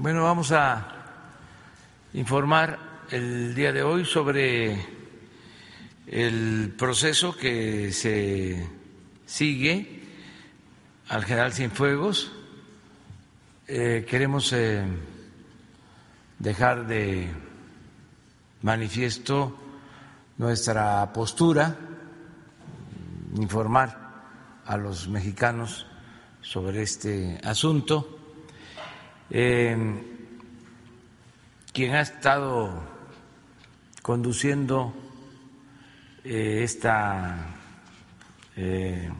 Bueno, vamos a informar el día de hoy sobre el proceso que se sigue al general Cienfuegos. Eh, queremos eh, dejar de manifiesto nuestra postura, informar a los mexicanos sobre este asunto. Eh, quien ha estado conduciendo eh, esta eh,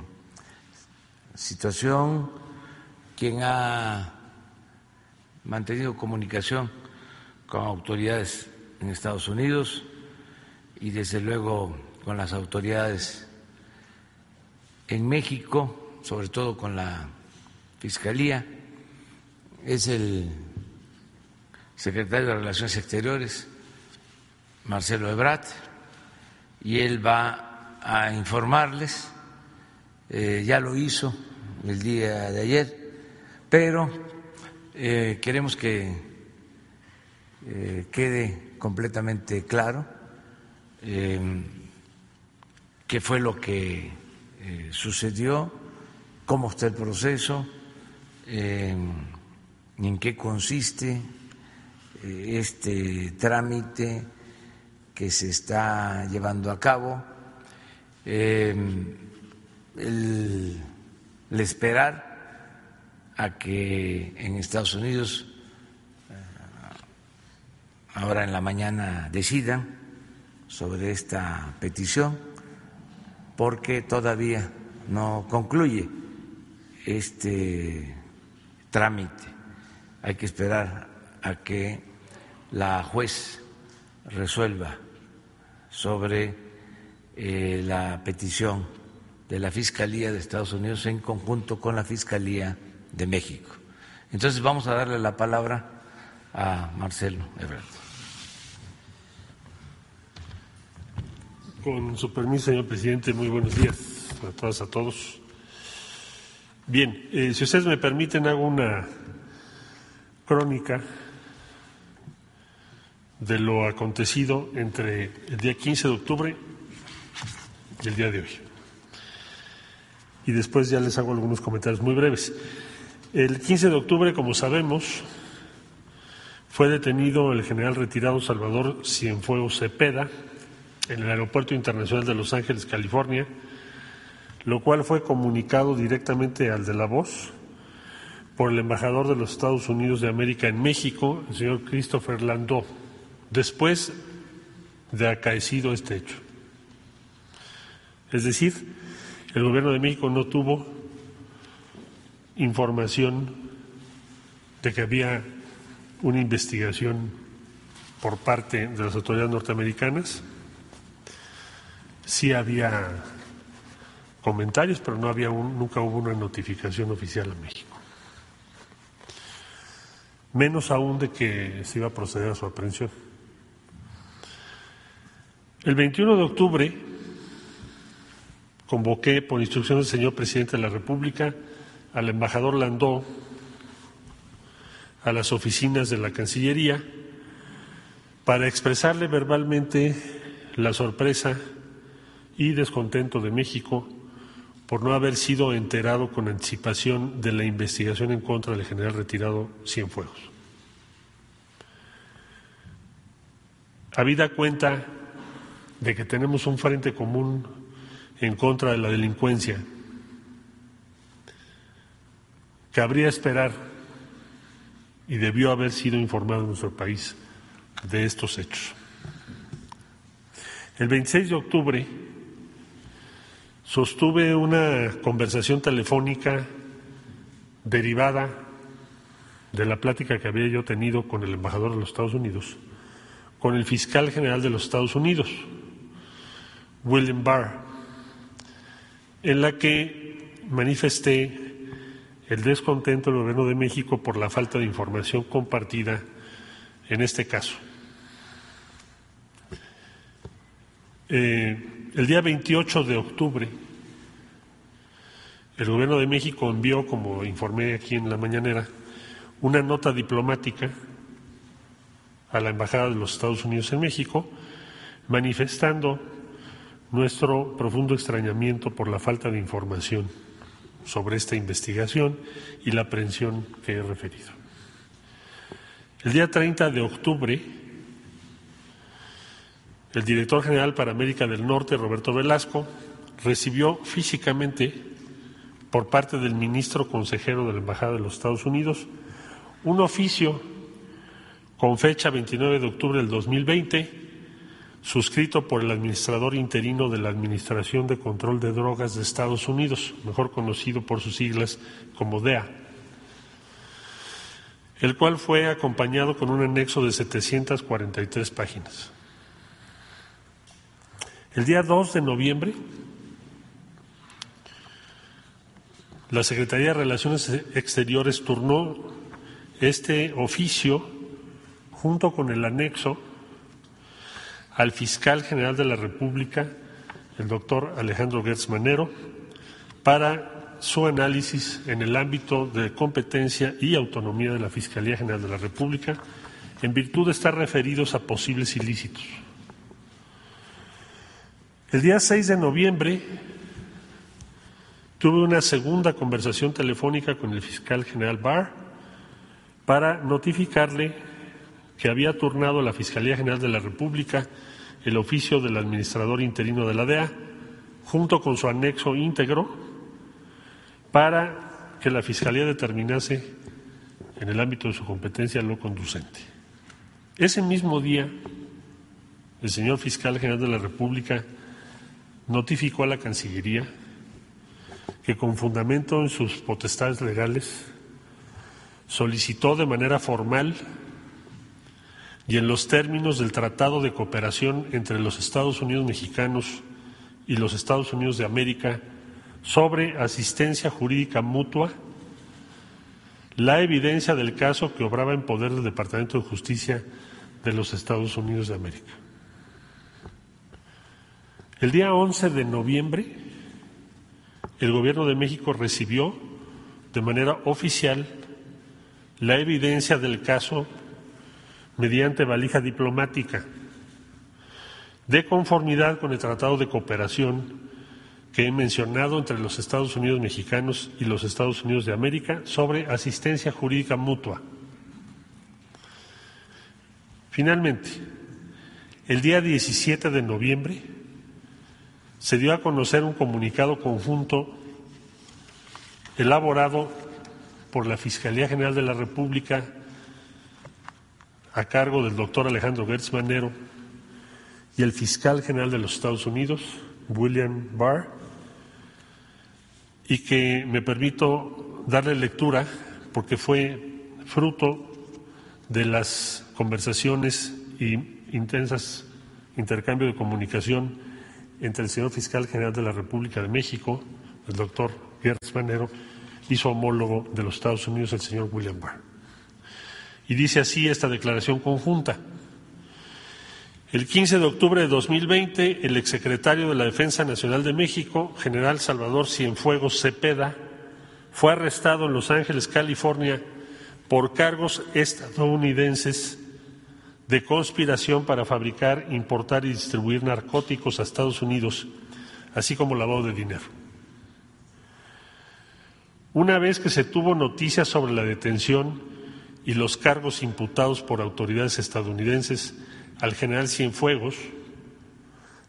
situación, quien ha mantenido comunicación con autoridades en Estados Unidos y desde luego con las autoridades en México, sobre todo con la Fiscalía, es el secretario de Relaciones Exteriores, Marcelo Ebrat, y él va a informarles, eh, ya lo hizo el día de ayer, pero eh, queremos que eh, quede completamente claro qué fue lo que sucedió, cómo está el proceso, en qué consiste eh, este trámite que se está llevando a cabo, em, el, esperar a que en Estados Unidos eh, ahora en la mañana decidan sobre esta petición, porque todavía no concluye este trámite. Hay que esperar a que la juez resuelva sobre eh, la petición de la Fiscalía de Estados Unidos en conjunto con la Fiscalía de México. Entonces vamos a darle la palabra a Marcelo Ebrard. Con su permiso, señor presidente, muy buenos días a todas, a todos. Bien, eh, si ustedes me permiten, hago una crónica de lo acontecido entre el día 15 de octubre y el día de hoy. Y después ya les hago algunos comentarios muy breves. El 15 de octubre, como sabemos, fue detenido el general retirado Salvador Cienfuegos Cepeda en el Aeropuerto Internacional de Los Ángeles, California, lo cual fue comunicado directamente al de la voz por el embajador de los Estados Unidos de América en México, el señor Christopher Landau después de acaecido este hecho. Es decir, el Gobierno de México no tuvo información de que había una investigación por parte de las autoridades norteamericanas. Sí había comentarios, pero no había nunca hubo una notificación oficial a México. Menos aún de que se iba a proceder a su aprehensión. El 21 de octubre convoqué, por instrucción del señor presidente de la República, al embajador Landó a las oficinas de la Cancillería para expresarle verbalmente la sorpresa y descontento de México por no haber sido enterado con anticipación de la investigación en contra del general retirado Cienfuegos. Habida cuenta de que tenemos un frente común en contra de la delincuencia. Cabría esperar y debió haber sido informado en nuestro país de estos hechos. El 26 de octubre sostuve una conversación telefónica derivada de la plática que había yo tenido con el embajador de los Estados Unidos, con el fiscal general de los Estados Unidos, William Barr, en la que manifesté el descontento del Gobierno de México por la falta de información compartida en este caso. Eh, el día 28 de octubre, el Gobierno de México envió, como informé aquí en la mañanera, una nota diplomática a la Embajada de los Estados Unidos en México, manifestando nuestro profundo extrañamiento por la falta de información sobre esta investigación y la aprehensión que he referido. El día 30 de octubre, el director general para América del Norte, Roberto Velasco, recibió físicamente por parte del ministro consejero de la Embajada de los Estados Unidos un oficio con fecha 29 de octubre del 2020 suscrito por el administrador interino de la Administración de Control de Drogas de Estados Unidos, mejor conocido por sus siglas como DEA, el cual fue acompañado con un anexo de 743 páginas. El día 2 de noviembre, la Secretaría de Relaciones Exteriores turnó este oficio junto con el anexo al fiscal general de la República, el doctor Alejandro Gertz Manero, para su análisis en el ámbito de competencia y autonomía de la Fiscalía General de la República, en virtud de estar referidos a posibles ilícitos. El día 6 de noviembre tuve una segunda conversación telefónica con el fiscal general Barr para notificarle que había turnado a la Fiscalía General de la República el oficio del administrador interino de la DEA, junto con su anexo íntegro, para que la Fiscalía determinase en el ámbito de su competencia lo conducente. Ese mismo día, el señor fiscal general de la República notificó a la Cancillería que con fundamento en sus potestades legales solicitó de manera formal y en los términos del Tratado de Cooperación entre los Estados Unidos mexicanos y los Estados Unidos de América sobre asistencia jurídica mutua, la evidencia del caso que obraba en poder del Departamento de Justicia de los Estados Unidos de América. El día 11 de noviembre, el Gobierno de México recibió de manera oficial la evidencia del caso mediante valija diplomática, de conformidad con el Tratado de Cooperación que he mencionado entre los Estados Unidos mexicanos y los Estados Unidos de América sobre asistencia jurídica mutua. Finalmente, el día 17 de noviembre se dio a conocer un comunicado conjunto elaborado por la Fiscalía General de la República a cargo del doctor Alejandro Gertz Manero y el fiscal general de los Estados Unidos, William Barr, y que me permito darle lectura porque fue fruto de las conversaciones y intensas intercambio de comunicación entre el señor fiscal general de la República de México, el doctor Gertz Manero, y su homólogo de los Estados Unidos, el señor William Barr. Y dice así esta declaración conjunta. El 15 de octubre de 2020, el exsecretario de la Defensa Nacional de México, general Salvador Cienfuegos Cepeda, fue arrestado en Los Ángeles, California, por cargos estadounidenses de conspiración para fabricar, importar y distribuir narcóticos a Estados Unidos, así como lavado de dinero. Una vez que se tuvo noticias sobre la detención y los cargos imputados por autoridades estadounidenses al general Cienfuegos,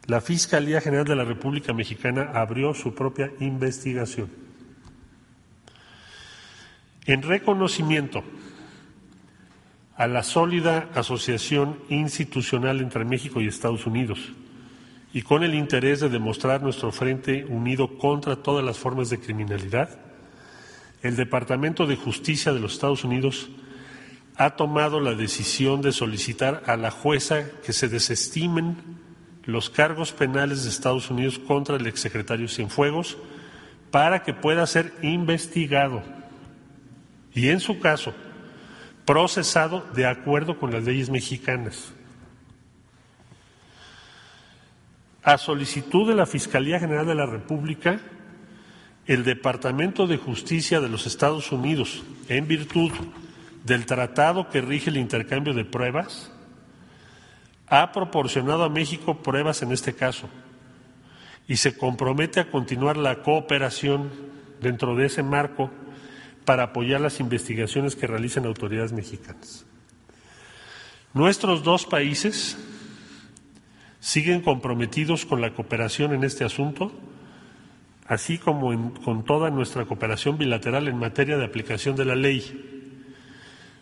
la Fiscalía General de la República Mexicana abrió su propia investigación. En reconocimiento a la sólida asociación institucional entre México y Estados Unidos y con el interés de demostrar nuestro frente unido contra todas las formas de criminalidad, el Departamento de Justicia de los Estados Unidos ha tomado la decisión de solicitar a la jueza que se desestimen los cargos penales de Estados Unidos contra el exsecretario Cienfuegos para que pueda ser investigado. Y, en su caso, procesado de acuerdo con las leyes mexicanas. A solicitud de la Fiscalía General de la República, el Departamento de Justicia de los Estados Unidos, en virtud del tratado que rige el intercambio de pruebas, ha proporcionado a México pruebas en este caso y se compromete a continuar la cooperación dentro de ese marco para apoyar las investigaciones que realicen autoridades mexicanas. Nuestros dos países siguen comprometidos con la cooperación en este asunto, así como con toda nuestra cooperación bilateral en materia de aplicación de la ley.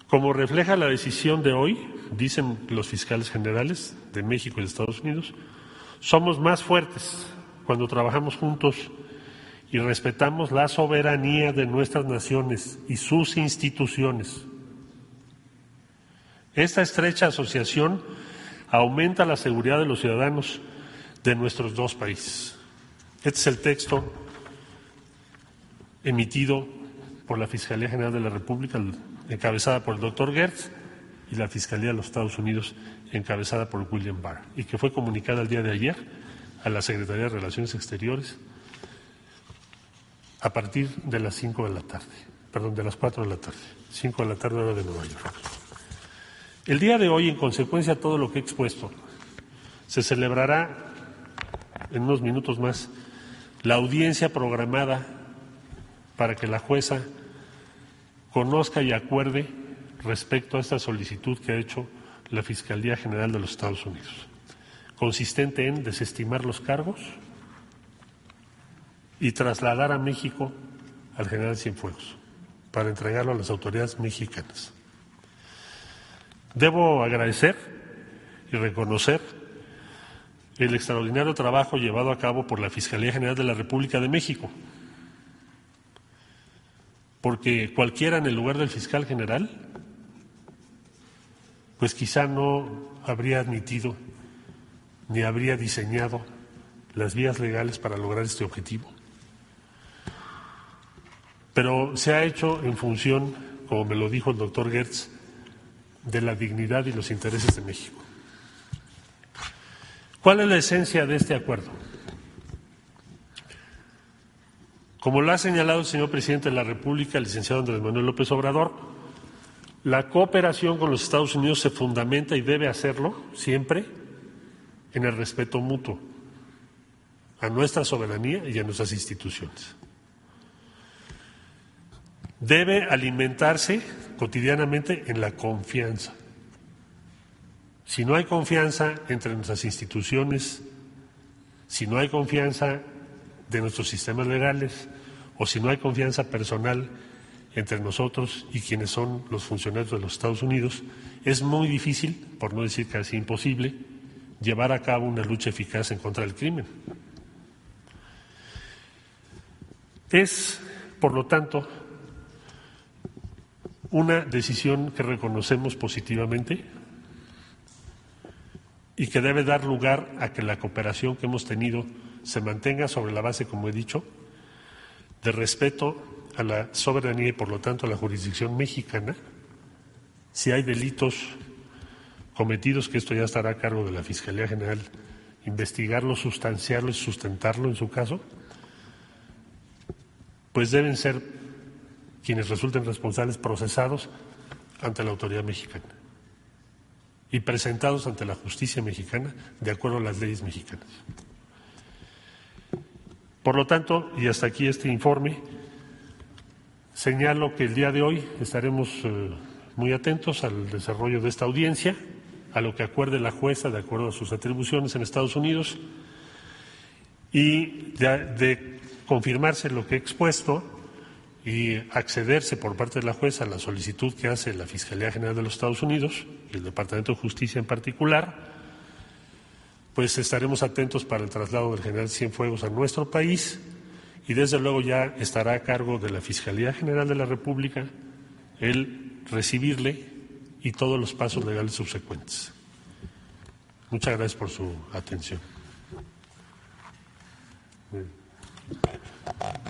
Como refleja la decisión de hoy, dicen los fiscales generales de México y de Estados Unidos, somos más fuertes cuando trabajamos juntos y respetamos la soberanía de nuestras naciones y sus instituciones. Esta estrecha asociación aumenta la seguridad de los ciudadanos de nuestros dos países. Este es el texto emitido por la Fiscalía General de la República, encabezada por el doctor Gertz, y la Fiscalía de los Estados Unidos, encabezada por William Barr, y que fue comunicada el día de ayer a la Secretaría de Relaciones Exteriores a partir de las 5 de la tarde, perdón, de las 4 de la tarde, 5 de la tarde hora de Nueva York. El día de hoy, en consecuencia de todo lo que he expuesto, se celebrará en unos minutos más la audiencia programada para que la jueza conozca y acuerde respecto a esta solicitud que ha hecho la Fiscalía General de los Estados Unidos, consistente en desestimar los cargos y trasladar a México al general Cienfuegos para entregarlo a las autoridades mexicanas. Debo agradecer y reconocer el extraordinario trabajo llevado a cabo por la Fiscalía General de la República de México, porque cualquiera en el lugar del fiscal general, pues quizá no habría admitido ni habría diseñado las vías legales para lograr este objetivo pero se ha hecho en función, como me lo dijo el doctor Gertz, de la dignidad y los intereses de México. ¿Cuál es la esencia de este acuerdo? Como lo ha señalado el señor presidente de la República, el licenciado Andrés Manuel López Obrador, la cooperación con los Estados Unidos se fundamenta y debe hacerlo siempre en el respeto mutuo a nuestra soberanía y a nuestras instituciones debe alimentarse cotidianamente en la confianza. Si no hay confianza entre nuestras instituciones, si no hay confianza de nuestros sistemas legales o si no hay confianza personal entre nosotros y quienes son los funcionarios de los Estados Unidos, es muy difícil, por no decir casi imposible, llevar a cabo una lucha eficaz en contra del crimen. Es, por lo tanto, una decisión que reconocemos positivamente y que debe dar lugar a que la cooperación que hemos tenido se mantenga sobre la base, como he dicho, de respeto a la soberanía y, por lo tanto, a la jurisdicción mexicana. Si hay delitos cometidos, que esto ya estará a cargo de la Fiscalía General, investigarlo, sustanciarlo y sustentarlo en su caso, pues deben ser quienes resulten responsables procesados ante la autoridad mexicana y presentados ante la justicia mexicana de acuerdo a las leyes mexicanas. Por lo tanto, y hasta aquí este informe, señalo que el día de hoy estaremos eh, muy atentos al desarrollo de esta audiencia, a lo que acuerde la jueza de acuerdo a sus atribuciones en Estados Unidos y de, de confirmarse lo que he expuesto, y accederse por parte de la jueza a la solicitud que hace la Fiscalía General de los Estados Unidos y el Departamento de Justicia en particular, pues estaremos atentos para el traslado del general Cienfuegos a nuestro país y desde luego ya estará a cargo de la Fiscalía General de la República el recibirle y todos los pasos legales subsecuentes. Muchas gracias por su atención.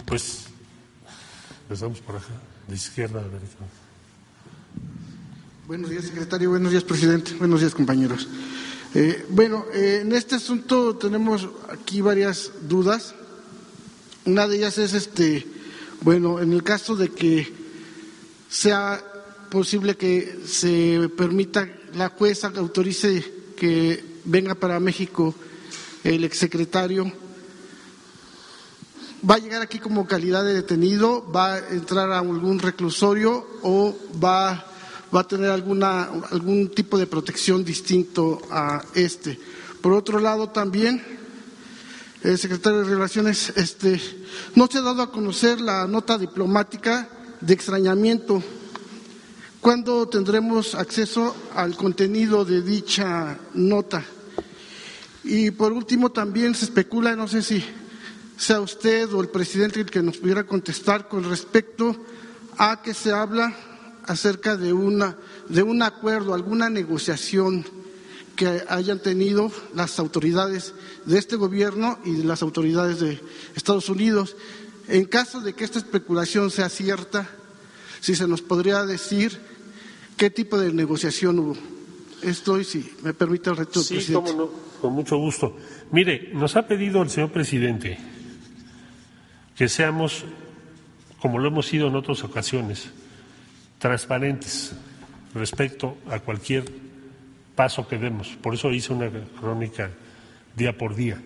Pues Empezamos por acá, de izquierda a derecha. Buenos días, secretario. Buenos días, presidente. Buenos días, compañeros. Eh, bueno, eh, en este asunto tenemos aquí varias dudas. Una de ellas es, este, bueno, en el caso de que sea posible que se permita, la jueza autorice que venga para México el exsecretario. ¿Va a llegar aquí como calidad de detenido? ¿Va a entrar a algún reclusorio o va, va a tener alguna, algún tipo de protección distinto a este? Por otro lado, también, el secretario de Relaciones, este, no se ha dado a conocer la nota diplomática de extrañamiento. ¿Cuándo tendremos acceso al contenido de dicha nota? Y por último, también se especula, no sé si sea usted o el presidente el que nos pudiera contestar con respecto a que se habla acerca de, una, de un acuerdo, alguna negociación que hayan tenido las autoridades de este gobierno y de las autoridades de Estados Unidos. En caso de que esta especulación sea cierta, si se nos podría decir qué tipo de negociación hubo. Esto, y si me permite el reto, sí, presidente. Cómo no, con mucho gusto. Mire, nos ha pedido el señor presidente que seamos, como lo hemos sido en otras ocasiones, transparentes respecto a cualquier paso que demos. Por eso hice una crónica día por día.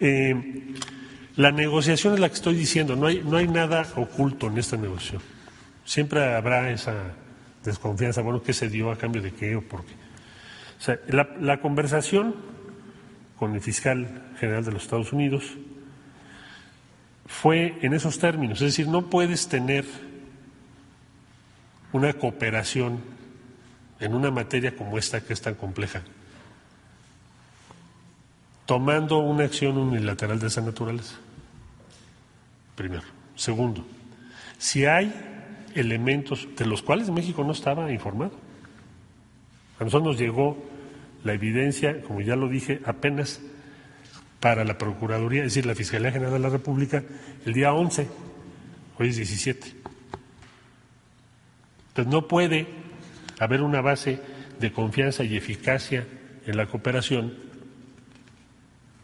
Eh, la negociación es la que estoy diciendo, no hay, no hay nada oculto en esta negociación. Siempre habrá esa desconfianza, bueno, ¿qué se dio a cambio de qué o por qué? O sea, la, la conversación con el fiscal general de los Estados Unidos fue en esos términos, es decir, no puedes tener una cooperación en una materia como esta que es tan compleja, tomando una acción unilateral de esa naturaleza. Primero. Segundo, si hay elementos de los cuales México no estaba informado. A nosotros nos llegó la evidencia, como ya lo dije, apenas para la Procuraduría, es decir, la Fiscalía General de la República, el día 11, hoy es 17. Entonces no puede haber una base de confianza y eficacia en la cooperación,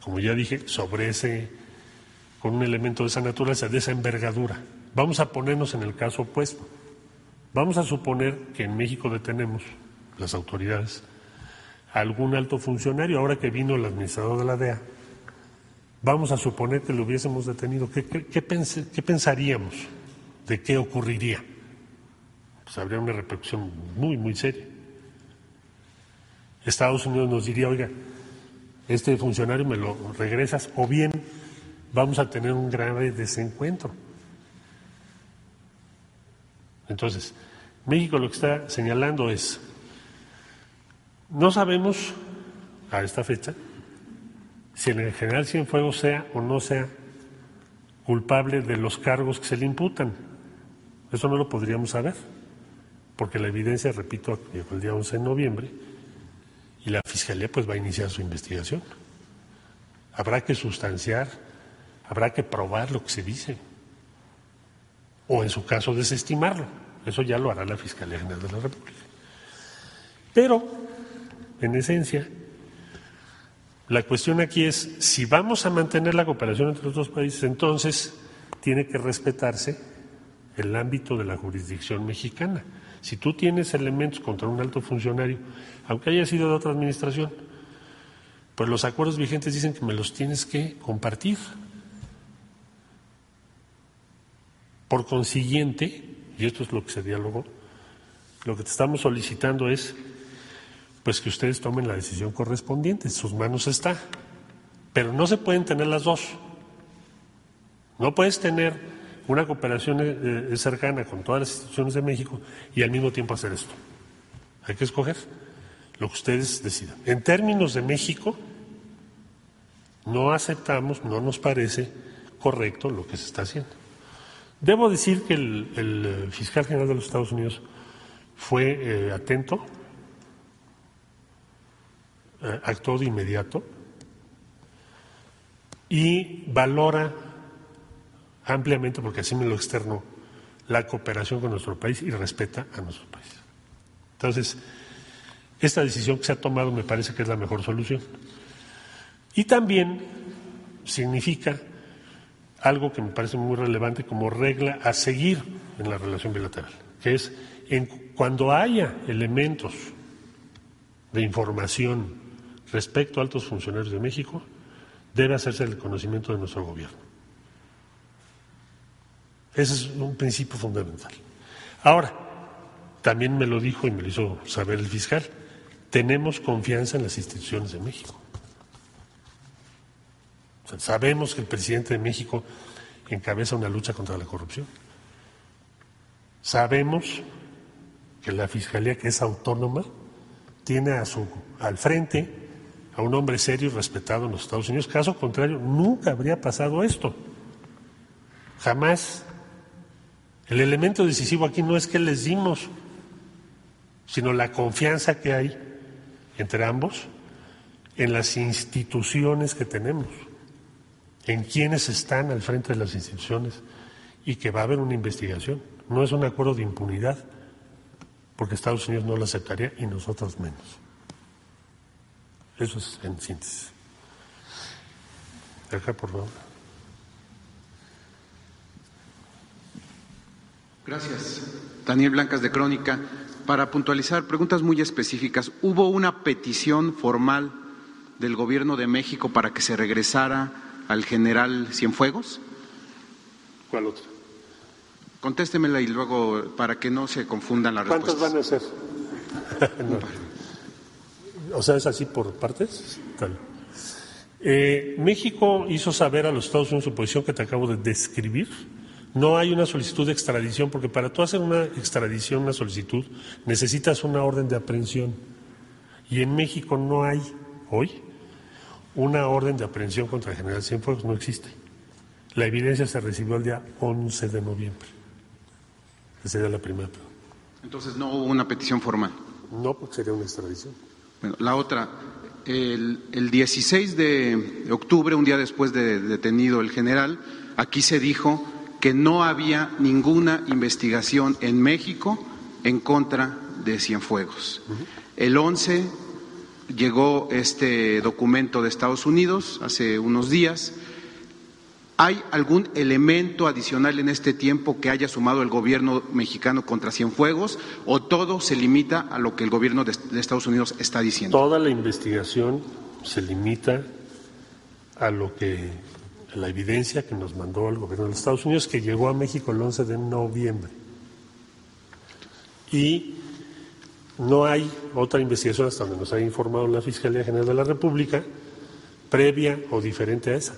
como ya dije, sobre ese, con un elemento de esa naturaleza, de esa envergadura. Vamos a ponernos en el caso opuesto. Vamos a suponer que en México detenemos, las autoridades, algún alto funcionario, ahora que vino el administrador de la DEA, vamos a suponer que lo hubiésemos detenido. ¿Qué, qué, qué, pens qué pensaríamos de qué ocurriría? Pues habría una repercusión muy, muy seria. Estados Unidos nos diría, oiga, este funcionario me lo regresas o bien vamos a tener un grave desencuentro. Entonces, México lo que está señalando es, no sabemos a esta fecha si el general Cienfuegos sea o no sea culpable de los cargos que se le imputan. Eso no lo podríamos saber, porque la evidencia, repito, llegó el día 11 de noviembre y la Fiscalía pues va a iniciar su investigación. Habrá que sustanciar, habrá que probar lo que se dice o en su caso desestimarlo. Eso ya lo hará la Fiscalía General de la República. Pero, en esencia, la cuestión aquí es, si vamos a mantener la cooperación entre los dos países, entonces tiene que respetarse el ámbito de la jurisdicción mexicana. Si tú tienes elementos contra un alto funcionario, aunque haya sido de otra administración, pues los acuerdos vigentes dicen que me los tienes que compartir. Por consiguiente, y esto es lo que se dialogó, lo que te estamos solicitando es pues que ustedes tomen la decisión correspondiente, en sus manos está. Pero no se pueden tener las dos. No puedes tener una cooperación eh, cercana con todas las instituciones de México y al mismo tiempo hacer esto. Hay que escoger lo que ustedes decidan. En términos de México, no aceptamos, no nos parece correcto lo que se está haciendo. Debo decir que el, el fiscal general de los Estados Unidos fue eh, atento, eh, actuó de inmediato y valora ampliamente, porque así me lo externo, la cooperación con nuestro país y respeta a nuestro país. Entonces, esta decisión que se ha tomado me parece que es la mejor solución. Y también significa algo que me parece muy relevante como regla a seguir en la relación bilateral. que es en, cuando haya elementos de información respecto a altos funcionarios de México, debe hacerse el conocimiento de nuestro gobierno. Ese es un principio fundamental. Ahora, también me lo dijo y me lo hizo saber el fiscal, tenemos confianza en las instituciones de México. sabemos que el presidente de México encabeza una lucha contra la corrupción. Sabemos que la Fiscalía, que es autónoma, tiene a su, al frente a un hombre serio y respetado en los Estados Unidos. Caso contrario, nunca habría pasado esto. Jamás. El elemento decisivo aquí no es que les dimos, sino la confianza que hay entre ambos en las instituciones que tenemos, en quienes están al frente de las instituciones y que va a haber una investigación. No es un acuerdo de impunidad, porque Estados Unidos no lo aceptaría y nosotros menos. Eso es en síntesis. Acá, por favor. Gracias. Daniel Blancas de Crónica. Para puntualizar, preguntas muy específicas. ¿Hubo una petición formal del Gobierno de México para que se regresara al general Cienfuegos? ¿Cuál otra? Contéstemela y luego para que no se confundan las respuestas. ¿Cuántas van a ser? O sea, es así por partes. Eh, México hizo saber a los Estados Unidos su posición que te acabo de describir. No hay una solicitud de extradición, porque para tú hacer una extradición, una solicitud, necesitas una orden de aprehensión. Y en México no hay, hoy, una orden de aprehensión contra el general Cienfuegos, no existe. La evidencia se recibió el día 11 de noviembre. Esa sería la primera pregunta. Entonces no hubo una petición formal. No, porque sería una extradición. Bueno, la otra, el, el 16 de octubre, un día después de detenido el general, aquí se dijo que no había ninguna investigación en México en contra de Cienfuegos. El 11 llegó este documento de Estados Unidos hace unos días ¿Hay algún elemento adicional en este tiempo que haya sumado el gobierno mexicano contra Cienfuegos o todo se limita a lo que el gobierno de, Estados Unidos está diciendo? Toda la investigación se limita a lo que la evidencia que nos mandó el gobierno de Estados Unidos que llegó a México el 11 de noviembre. Y no hay otra investigación hasta donde nos ha informado la Fiscalía General de la República previa o diferente a esa.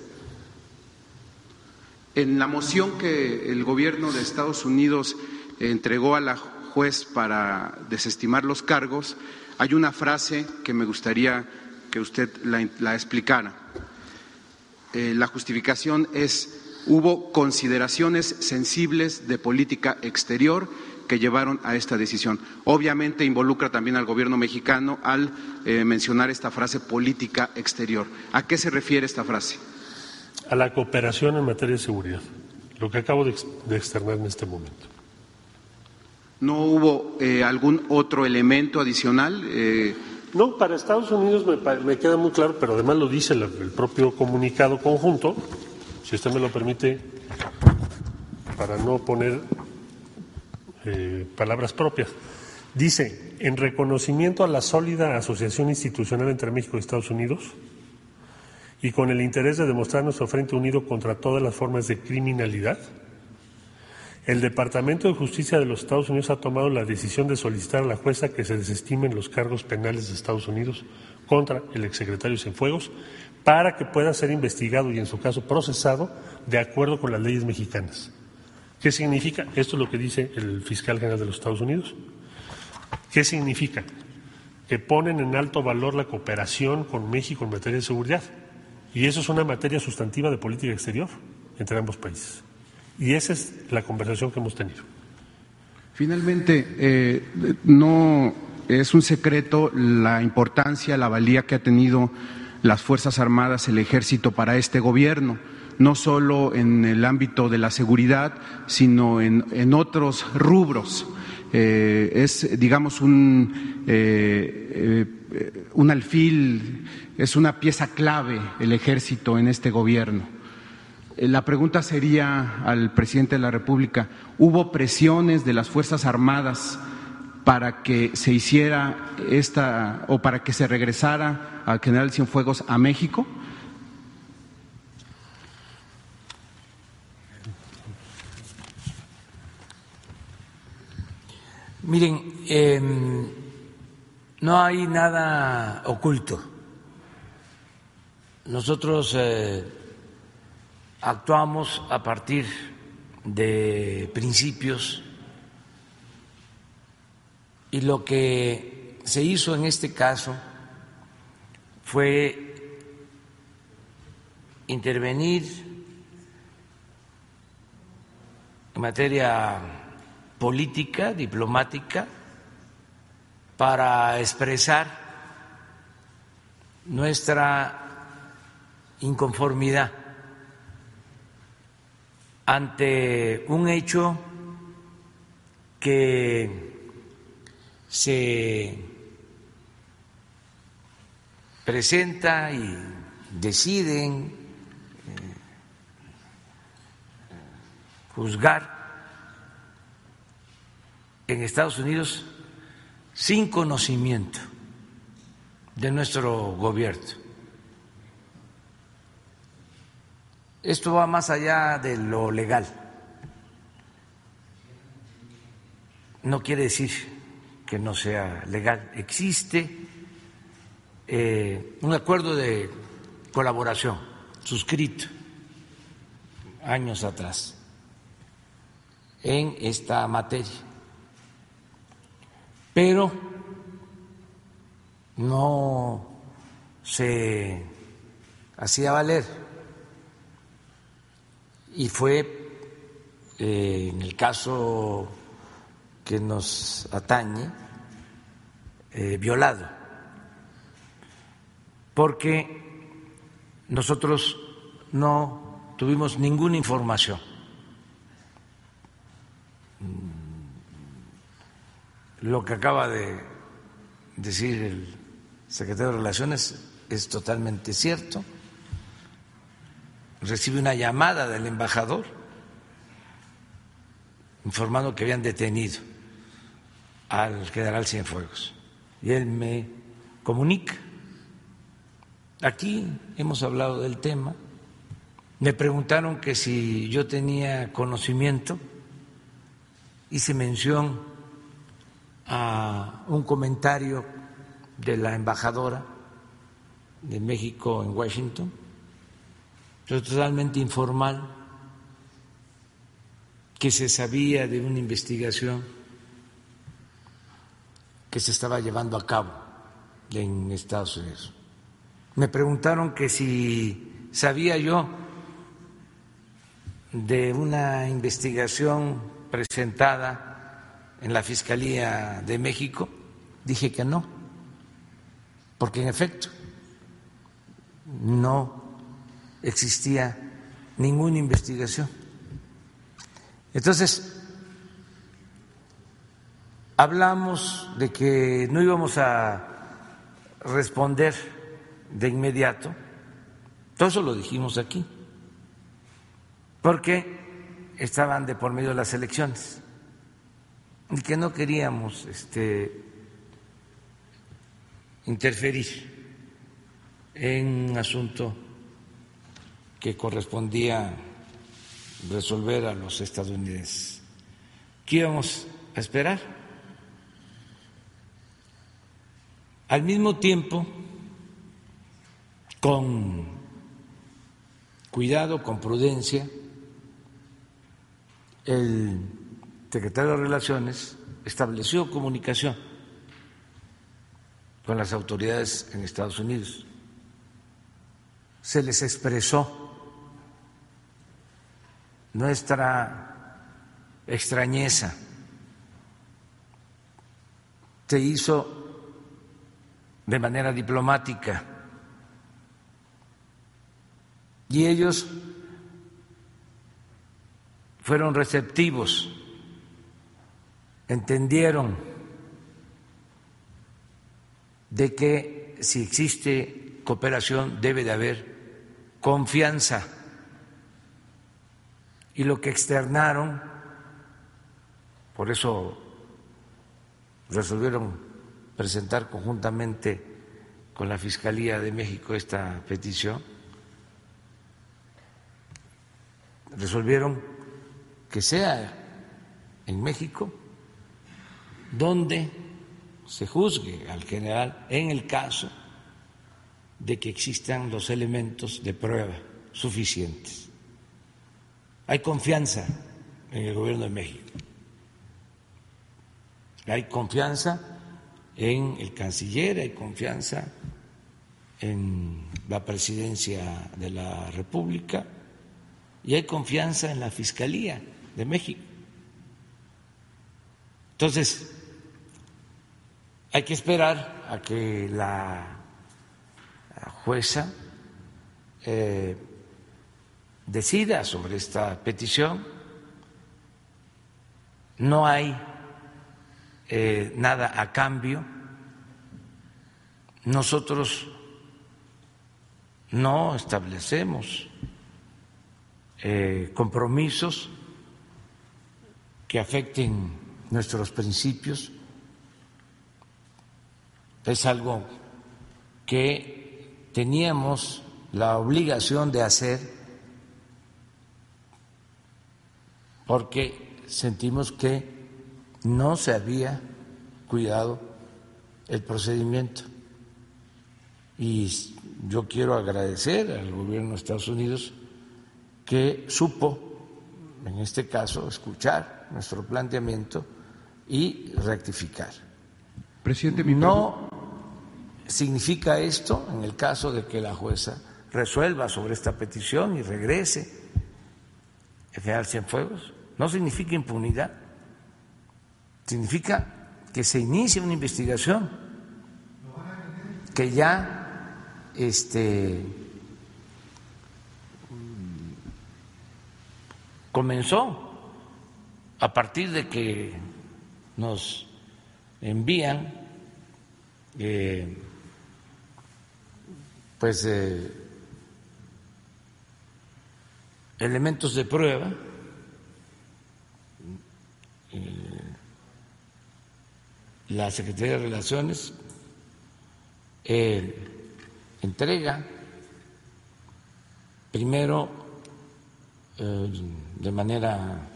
En la moción que el gobierno de Estados Unidos entregó a la juez para desestimar los cargos, hay una frase que me gustaría que usted la, explicara. Eh, la justificación es hubo consideraciones sensibles de política exterior que llevaron a esta decisión. Obviamente involucra también al gobierno mexicano al eh, mencionar esta frase política exterior. ¿A qué se refiere esta frase? A la cooperación en materia de seguridad, lo que acabo de, externar en este momento. ¿No hubo eh, algún otro elemento adicional? Eh, no, para Estados Unidos me, queda muy claro, pero además lo dice el, propio comunicado conjunto, si usted me lo permite, para no poner eh, palabras propias. Dice, en reconocimiento a la sólida asociación institucional entre México y Estados Unidos, y con el interés de demostrar nuestro frente unido contra todas las formas de criminalidad, el Departamento de Justicia de los Estados Unidos ha tomado la decisión de solicitar a la jueza que se desestimen los cargos penales de Estados Unidos contra el exsecretario Cienfuegos para que pueda ser investigado y, en su caso, procesado de acuerdo con las leyes mexicanas. ¿Qué significa? Esto es lo que dice el fiscal general de los Estados Unidos. ¿Qué significa? Que ponen en alto valor la cooperación con México en materia de seguridad. Y eso es una materia sustantiva de política exterior entre ambos países. Y esa es la conversación que hemos tenido. Finalmente, eh, no es un secreto la importancia, la valía que ha tenido las Fuerzas Armadas, el Ejército para este gobierno, no solo en el ámbito de la seguridad, sino en, otros rubros. Eh, es, digamos, un, eh, un alfil es una pieza clave el ejército en este gobierno. la pregunta sería al presidente de la República, ¿hubo presiones de las Fuerzas Armadas para que se hiciera esta o para que se regresara al general Cienfuegos a México? Miren, em, no hay nada oculto. Nosotros eh, actuamos a partir de principios y lo que se hizo en este caso fue intervenir en materia política, diplomática, para expresar nuestra inconformidad ante un hecho que se presenta y deciden eh, juzgar en Estados Unidos sin conocimiento de nuestro gobierno. Esto va más allá de lo legal. No quiere decir que no sea legal. Existe eh, un acuerdo de colaboración suscrito años atrás en esta materia, pero no se hacía valer y fue eh, en el caso que nos atañe eh, violado, porque nosotros no tuvimos ninguna información. Lo que acaba de decir el secretario de Relaciones es totalmente cierto recibe una llamada del embajador informando que habían detenido al general Cienfuegos. Y él me comunica. Aquí hemos hablado del tema. Me preguntaron que si yo tenía conocimiento, hice mención a un comentario de la embajadora de México en Washington, totalmente informal, que se sabía de una investigación que se estaba llevando a cabo en Estados Unidos. Me preguntaron que si sabía yo de una investigación presentada en la Fiscalía de México, dije que no, porque en efecto no existía ninguna investigación. Entonces, hablamos de que no íbamos a responder de inmediato, todo eso lo dijimos aquí, porque estaban de por medio de las elecciones y que no queríamos este, interferir en un asunto que correspondía resolver a los estadounidenses. ¿Qué íbamos a esperar? Al mismo tiempo, con cuidado, con prudencia, el secretario de Relaciones estableció comunicación con las autoridades en Estados Unidos. Se les expresó nuestra extrañeza. Se hizo de manera diplomática y ellos fueron receptivos, entendieron de que si existe cooperación debe de haber confianza y lo que externaron, por eso resolvieron presentar conjuntamente con la Fiscalía de México esta petición, resolvieron que sea en México donde se juzgue al general en el caso de que existan los elementos de prueba suficientes. Hay confianza en el gobierno de México. Hay confianza en el canciller, hay confianza en la presidencia de la República y hay confianza en la Fiscalía de México. Entonces, hay que esperar a que la jueza eh, decida sobre esta petición. No hay eh, nada a cambio. Nosotros no establecemos eh, compromisos que afecten nuestros principios. Es algo que teníamos la obligación de hacer porque sentimos que no se había cuidado el procedimiento. Y yo quiero agradecer al gobierno de Estados Unidos que supo, en este caso, escuchar nuestro planteamiento y rectificar. Presidente, no significa esto, en el caso de que la jueza resuelva sobre esta petición y regrese el general Cienfuegos, no significa impunidad, significa que se inicia una investigación, que ya este, comenzó a partir de que nos envían eh, pues eh, elementos de prueba la Secretaría de Relaciones eh, entrega primero eh, de manera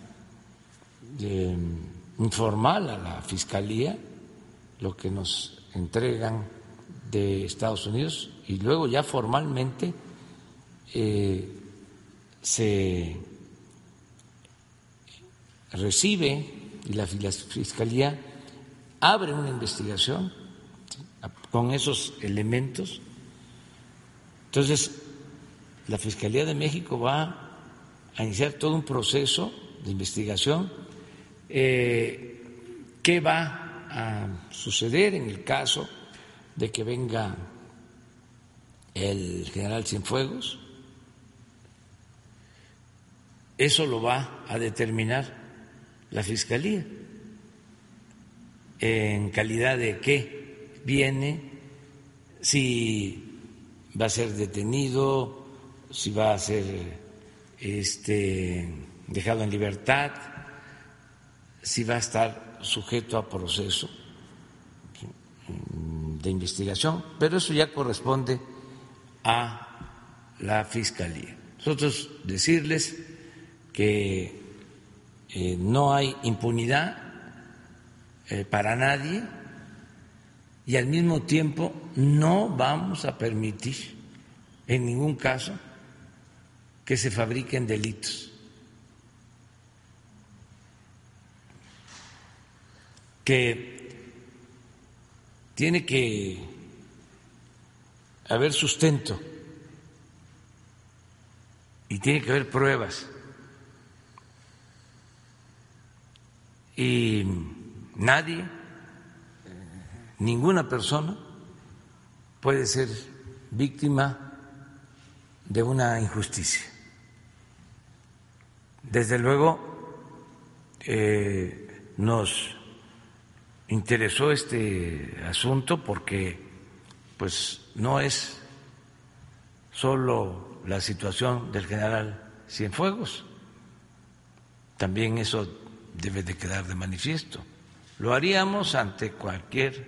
informal a la Fiscalía lo que nos entregan de Estados Unidos y luego ya formalmente se recibe y la Fiscalía abre una investigación con esos elementos. Entonces, la Fiscalía de México va a iniciar todo un proceso de investigación. Eh, ¿Qué va a suceder en el caso de que venga el general Cienfuegos? Eso lo va a determinar la Fiscalía. ¿En calidad de qué viene? Si va a ser detenido, si va a ser este, dejado en libertad, si va a estar sujeto a proceso de investigación, pero eso ya corresponde a la Fiscalía. Nosotros decirles que eh, no hay impunidad eh, para nadie y al mismo tiempo no vamos a permitir en ningún caso que se fabriquen delitos. que tiene que haber sustento y tiene que haber pruebas y nadie, ninguna persona puede ser víctima de una injusticia. Desde luego, eh, nos interesó este asunto porque pues no es solo la situación del general Cienfuegos, También eso debe de quedar de manifiesto. Lo haríamos ante cualquier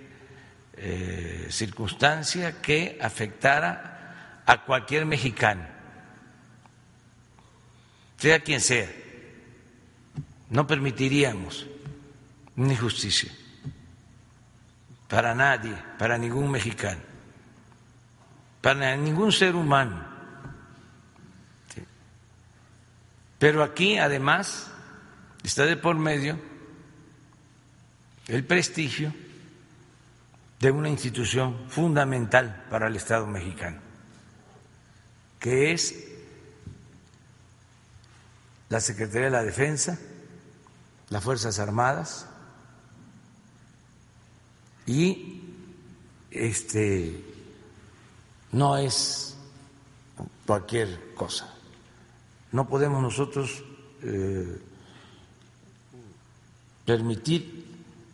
eh, circunstancia que afectara a cualquier mexicano, sea quien sea. No permitiríamos una injusticia para nadie, para ningún mexicano, para ningún ser humano. Pero aquí, además, está de por medio el prestigio de una institución fundamental para el Estado mexicano, que es la Secretaría de la Defensa, las Fuerzas Armadas y este no es cualquier cosa. No podemos nosotros eh, permitir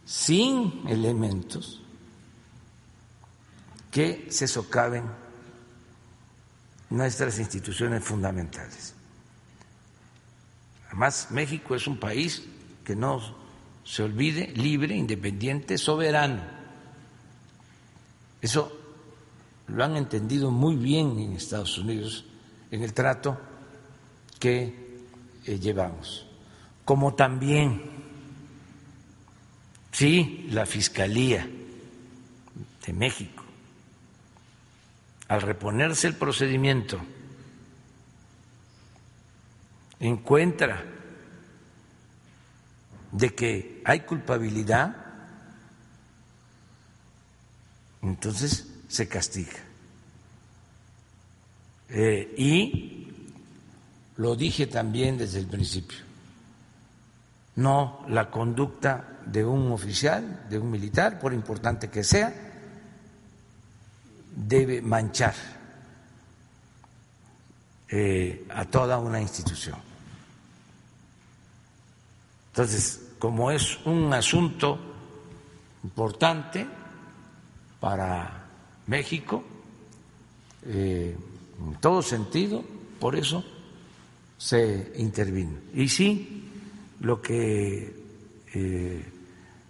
sin elementos que se socaven nuestras instituciones fundamentales. Además, México es un país que no se olvide, libre, independiente, soberano. Eso lo han entendido muy bien en Estados Unidos en el trato que eh, llevamos. Como también, sí, la Fiscalía de México al reponerse el procedimiento, encuentra de que hay culpabilidad, entonces se castiga. Eh, y lo dije también desde el principio, no la conducta de un oficial, de un militar, por importante que sea, debe manchar eh, a toda una institución. Entonces, como es un asunto importante para México, eh, en todo sentido, por eso se intervino. Y sí, lo que eh,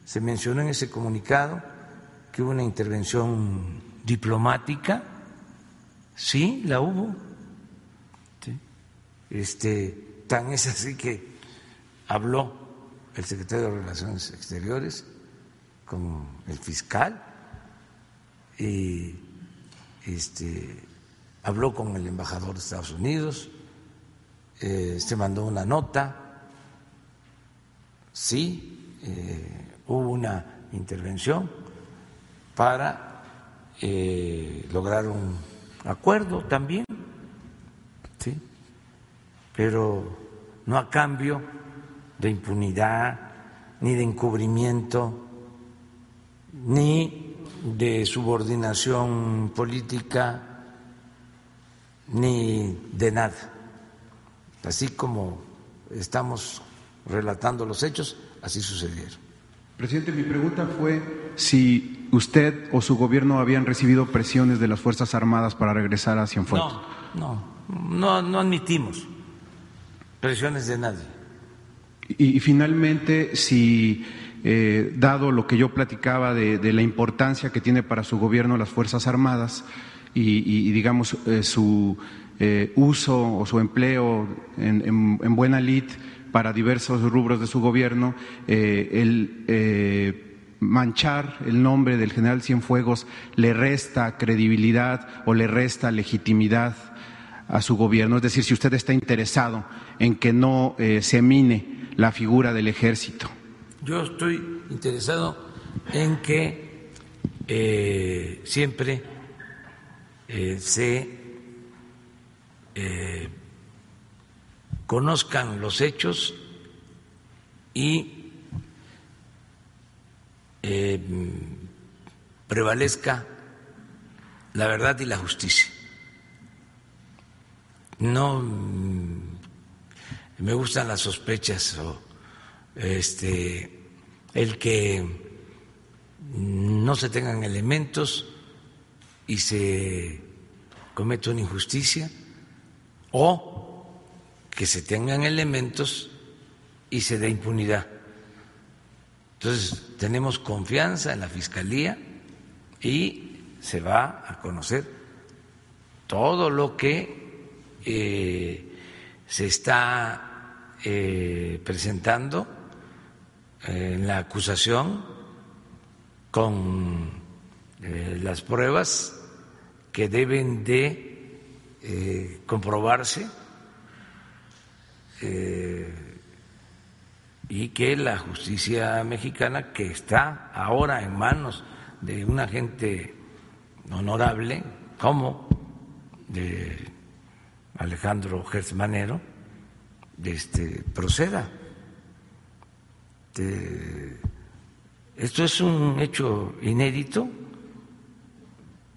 se mencionó en ese comunicado, que hubo una intervención diplomática, sí, la hubo. Este, tan es así que habló el secretario de Relaciones Exteriores con el fiscal y este, habló con el embajador de Estados Unidos, eh, se mandó una nota, sí, eh, hubo una intervención para eh, lograr un acuerdo también, ¿sí? pero no a cambio de impunidad, ni de encubrimiento, ni de subordinación política, ni de nada. Así como estamos relatando los hechos, así sucedieron. Presidente, mi pregunta fue si usted o su gobierno habían recibido presiones de las Fuerzas Armadas para regresar a Cienfuegos. No, no, no, admitimos presiones de nadie. Y, finalmente, si eh, dado lo que yo platicaba de, la importancia que tiene para su gobierno las Fuerzas Armadas y, digamos, eh, su eh, uso o su empleo en, en buena lid, para diversos rubros de su gobierno, eh, el eh, manchar el nombre del general Cienfuegos le resta credibilidad o le resta legitimidad a su gobierno. Es decir, si usted está interesado en que no eh, se mine la figura del ejército. Yo estoy interesado en que siempre se conozcan los hechos y eh, prevalezca la verdad y la justicia. No mm, me gustan las sospechas o este el que no se tengan elementos y se cometa una injusticia o que se tengan elementos y se dé impunidad. Entonces, tenemos confianza en la Fiscalía y se va a conocer todo lo que eh, se está eh, presentando en la acusación con eh, las pruebas que deben de comprobarse y que la justicia mexicana, que está ahora en manos de una gente honorable como de Alejandro Gersmanero, este, proceda. esto es un hecho inédito,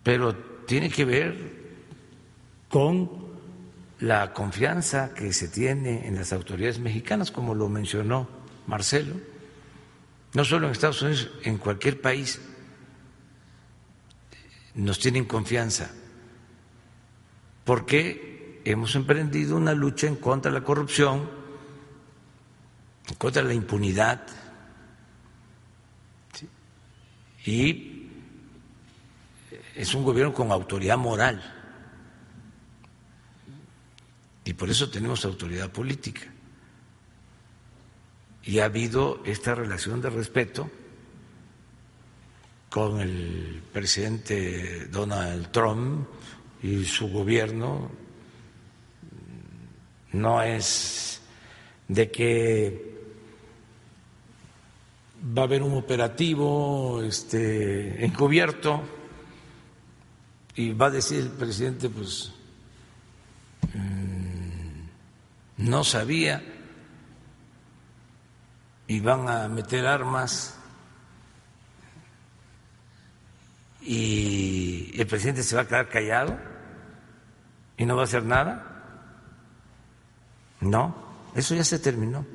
pero tiene que ver con la confianza que se tiene en las autoridades mexicanas, como lo mencionó Marcelo, no solo en Estados Unidos, en cualquier país nos tienen confianza, porque hemos emprendido una lucha en contra de la corrupción, en contra de la impunidad, y es un gobierno con autoridad moral, y por eso tenemos autoridad política y ha habido esta relación de respeto con el presidente Donald Trump y su gobierno. No es de que va a haber un operativo este, encubierto y va a decir el presidente, pues no sabía y van a meter armas y el presidente se va a quedar callado y no va a hacer nada. No, eso ya se terminó.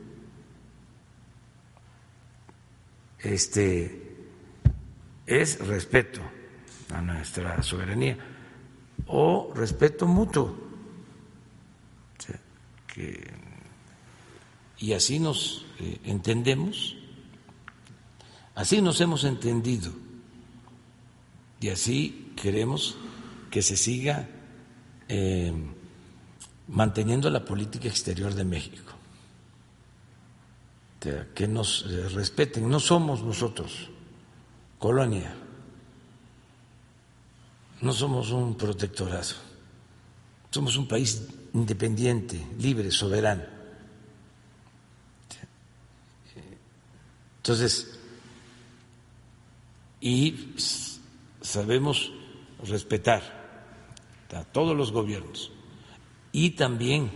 Este es respeto a nuestra soberanía o respeto mutuo. Que y así nos eh, entendemos, así nos hemos entendido y así queremos que se siga eh, manteniendo la política exterior de México, que nos eh, respeten, no somos nosotros colonia, no somos un protectorado, somos un país independiente, libre, soberano. Entonces, y sabemos respetar a todos los gobiernos y también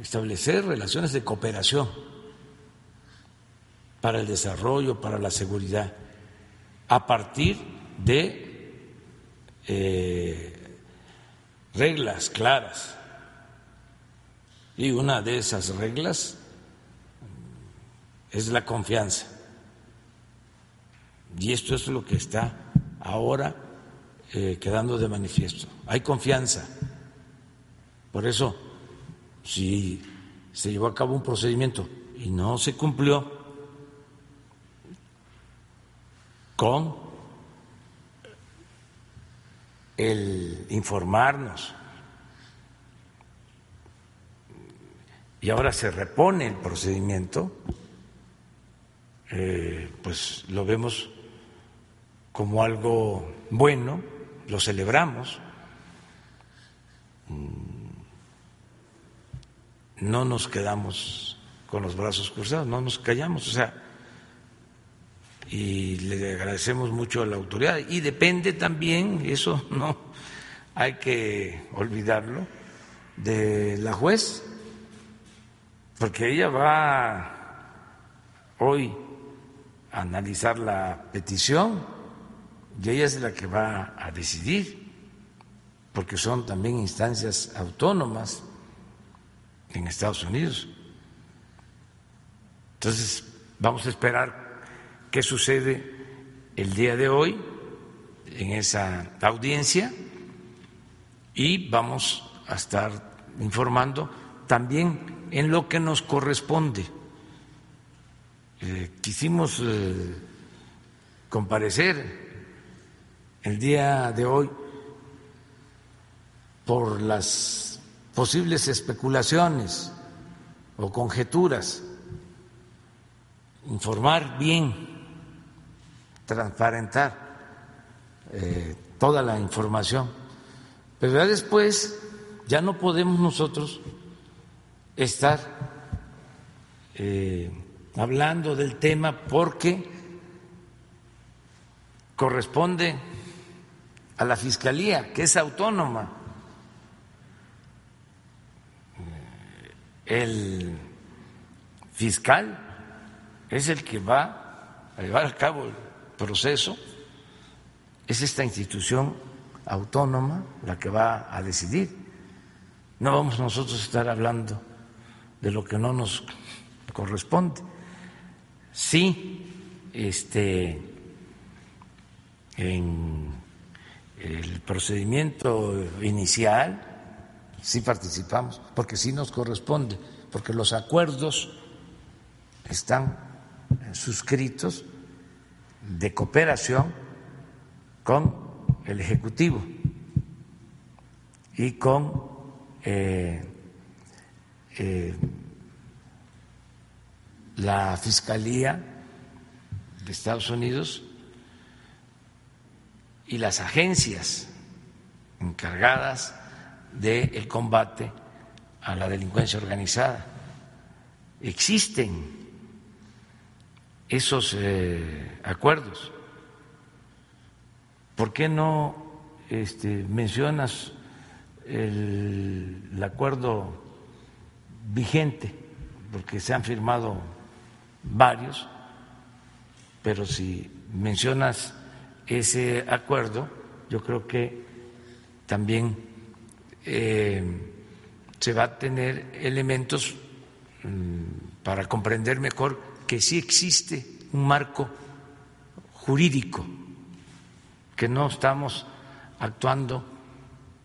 establecer relaciones de cooperación para el desarrollo, para la seguridad, a partir de eh, reglas claras. Y una de esas reglas es la confianza. Y esto es lo que está ahora eh, quedando de manifiesto. Hay confianza. Por eso, si se llevó a cabo un procedimiento y no se cumplió con el informarnos. Y ahora se repone el procedimiento, eh, pues lo vemos como algo bueno, lo celebramos, mm, no nos quedamos con los brazos cruzados, no nos callamos, o sea, y le agradecemos mucho a la autoridad y depende también, eso no hay que olvidarlo, de la juez, porque ella va hoy analizar la petición y ella es la que va a decidir, porque son también instancias autónomas en Estados Unidos. Entonces, vamos a esperar qué sucede el día de hoy en esa audiencia y vamos a estar informando también en lo que nos corresponde. Eh, quisimos eh, comparecer el día de hoy por las posibles especulaciones o conjeturas, informar bien, transparentar eh, toda la información. Pero ya después ya no podemos nosotros estar eh, hablando del tema porque corresponde a la Fiscalía, que es autónoma. El fiscal es el que va a llevar a cabo proceso, es esta institución autónoma la que va a decidir. No vamos nosotros a estar hablando de lo que no nos corresponde. Sí, este, en el procedimiento inicial sí participamos, porque sí nos corresponde, porque los acuerdos están suscritos de cooperación con el Ejecutivo y con eh, eh, la Fiscalía de Estados Unidos y las agencias encargadas del combate a la delincuencia organizada. Existen esos eh, acuerdos. ¿Por qué no este, mencionas el, acuerdo vigente? Porque se han firmado varios, pero si mencionas ese acuerdo, yo creo que también eh, se va a tener elementos mm, para comprender mejor que sí existe un marco jurídico, que no estamos actuando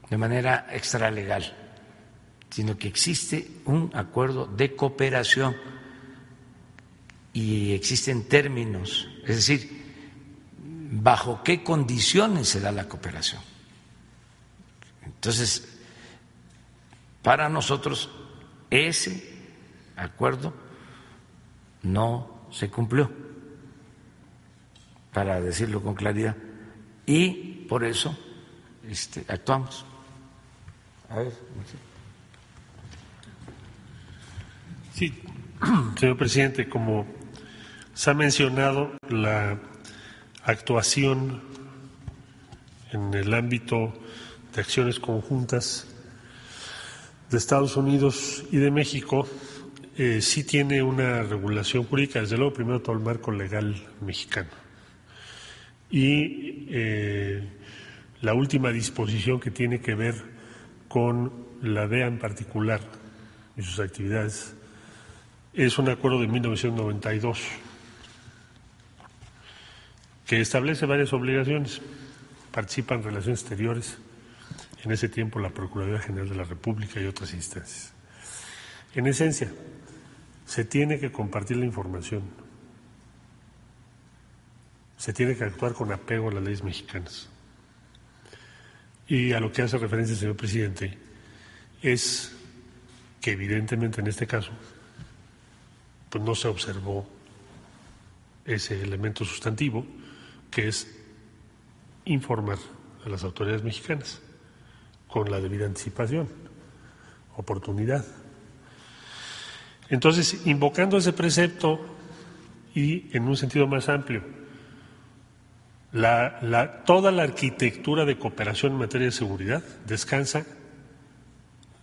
de manera extralegal, sino que existe un acuerdo de cooperación y existen términos, es decir, bajo qué condiciones se da la cooperación. Entonces, para nosotros ese acuerdo no se cumplió, para decirlo con claridad, y por eso este, actuamos. A ver, Sí, señor presidente, como se ha mencionado, la actuación en el ámbito de acciones conjuntas de Estados Unidos y de México eh, sí tiene una regulación jurídica, desde luego primero todo el marco legal mexicano. Y eh, la última disposición que tiene que ver con la DEA en particular y sus actividades es un acuerdo de 1992 que establece varias obligaciones. Participa en relaciones exteriores, en ese tiempo la Procuraduría General de la República y otras instancias. En esencia, se tiene que compartir la información, se tiene que actuar con apego a las leyes mexicanas. Y a lo que hace referencia el señor presidente es que evidentemente en este caso pues no se observó ese elemento sustantivo que es informar a las autoridades mexicanas con la debida anticipación, oportunidad. Entonces, invocando ese precepto y en un sentido más amplio, toda la arquitectura de cooperación en materia de seguridad descansa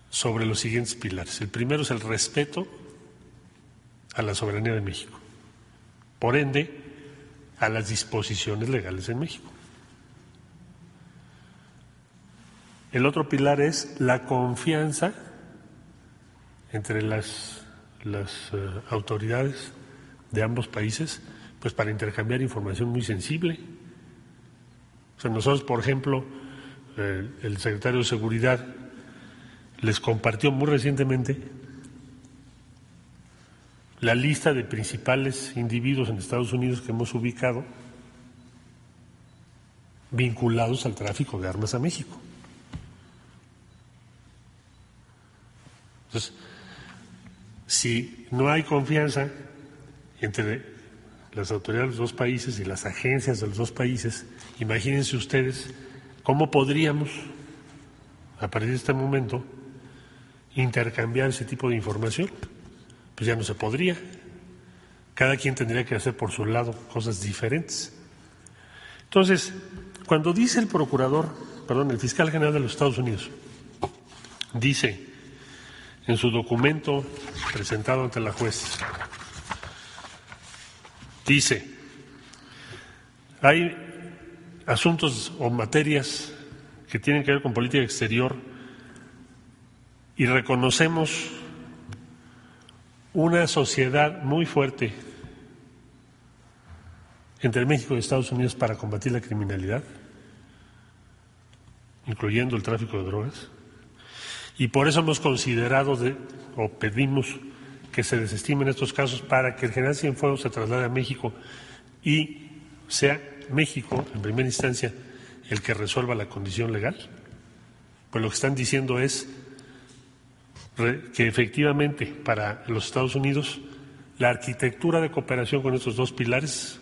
sobre los siguientes pilares. El primero es el respeto a la soberanía de México. Por ende, a las disposiciones legales en México. El otro pilar es la confianza entre las, las eh, autoridades de ambos países, pues para intercambiar información muy sensible. O sea, nosotros, por ejemplo, eh, el secretario de Seguridad les compartió muy recientemente la lista de principales individuos en Estados Unidos que hemos ubicado vinculados al tráfico de armas a México. Entonces, si no hay confianza entre las autoridades de los dos países y las agencias de los dos países, imagínense ustedes cómo podríamos, a partir de este momento, intercambiar ese tipo de información. Pues ya no se podría. Cada quien tendría que hacer por su lado cosas diferentes. Entonces, cuando dice el procurador, perdón, el fiscal general de los Estados Unidos, dice en su documento presentado ante la juez, dice, hay asuntos o materias que tienen que ver con política exterior y reconocemos una sociedad muy fuerte entre México y Estados Unidos para combatir la criminalidad, incluyendo el tráfico de drogas. Y por eso hemos considerado de, o pedimos que se desestimen estos casos para que el general Cienfuegos se traslade a México y sea México, en primera instancia, el que resuelva la condición legal. Pues lo que están diciendo es que efectivamente para los Estados Unidos la arquitectura de cooperación con estos dos pilares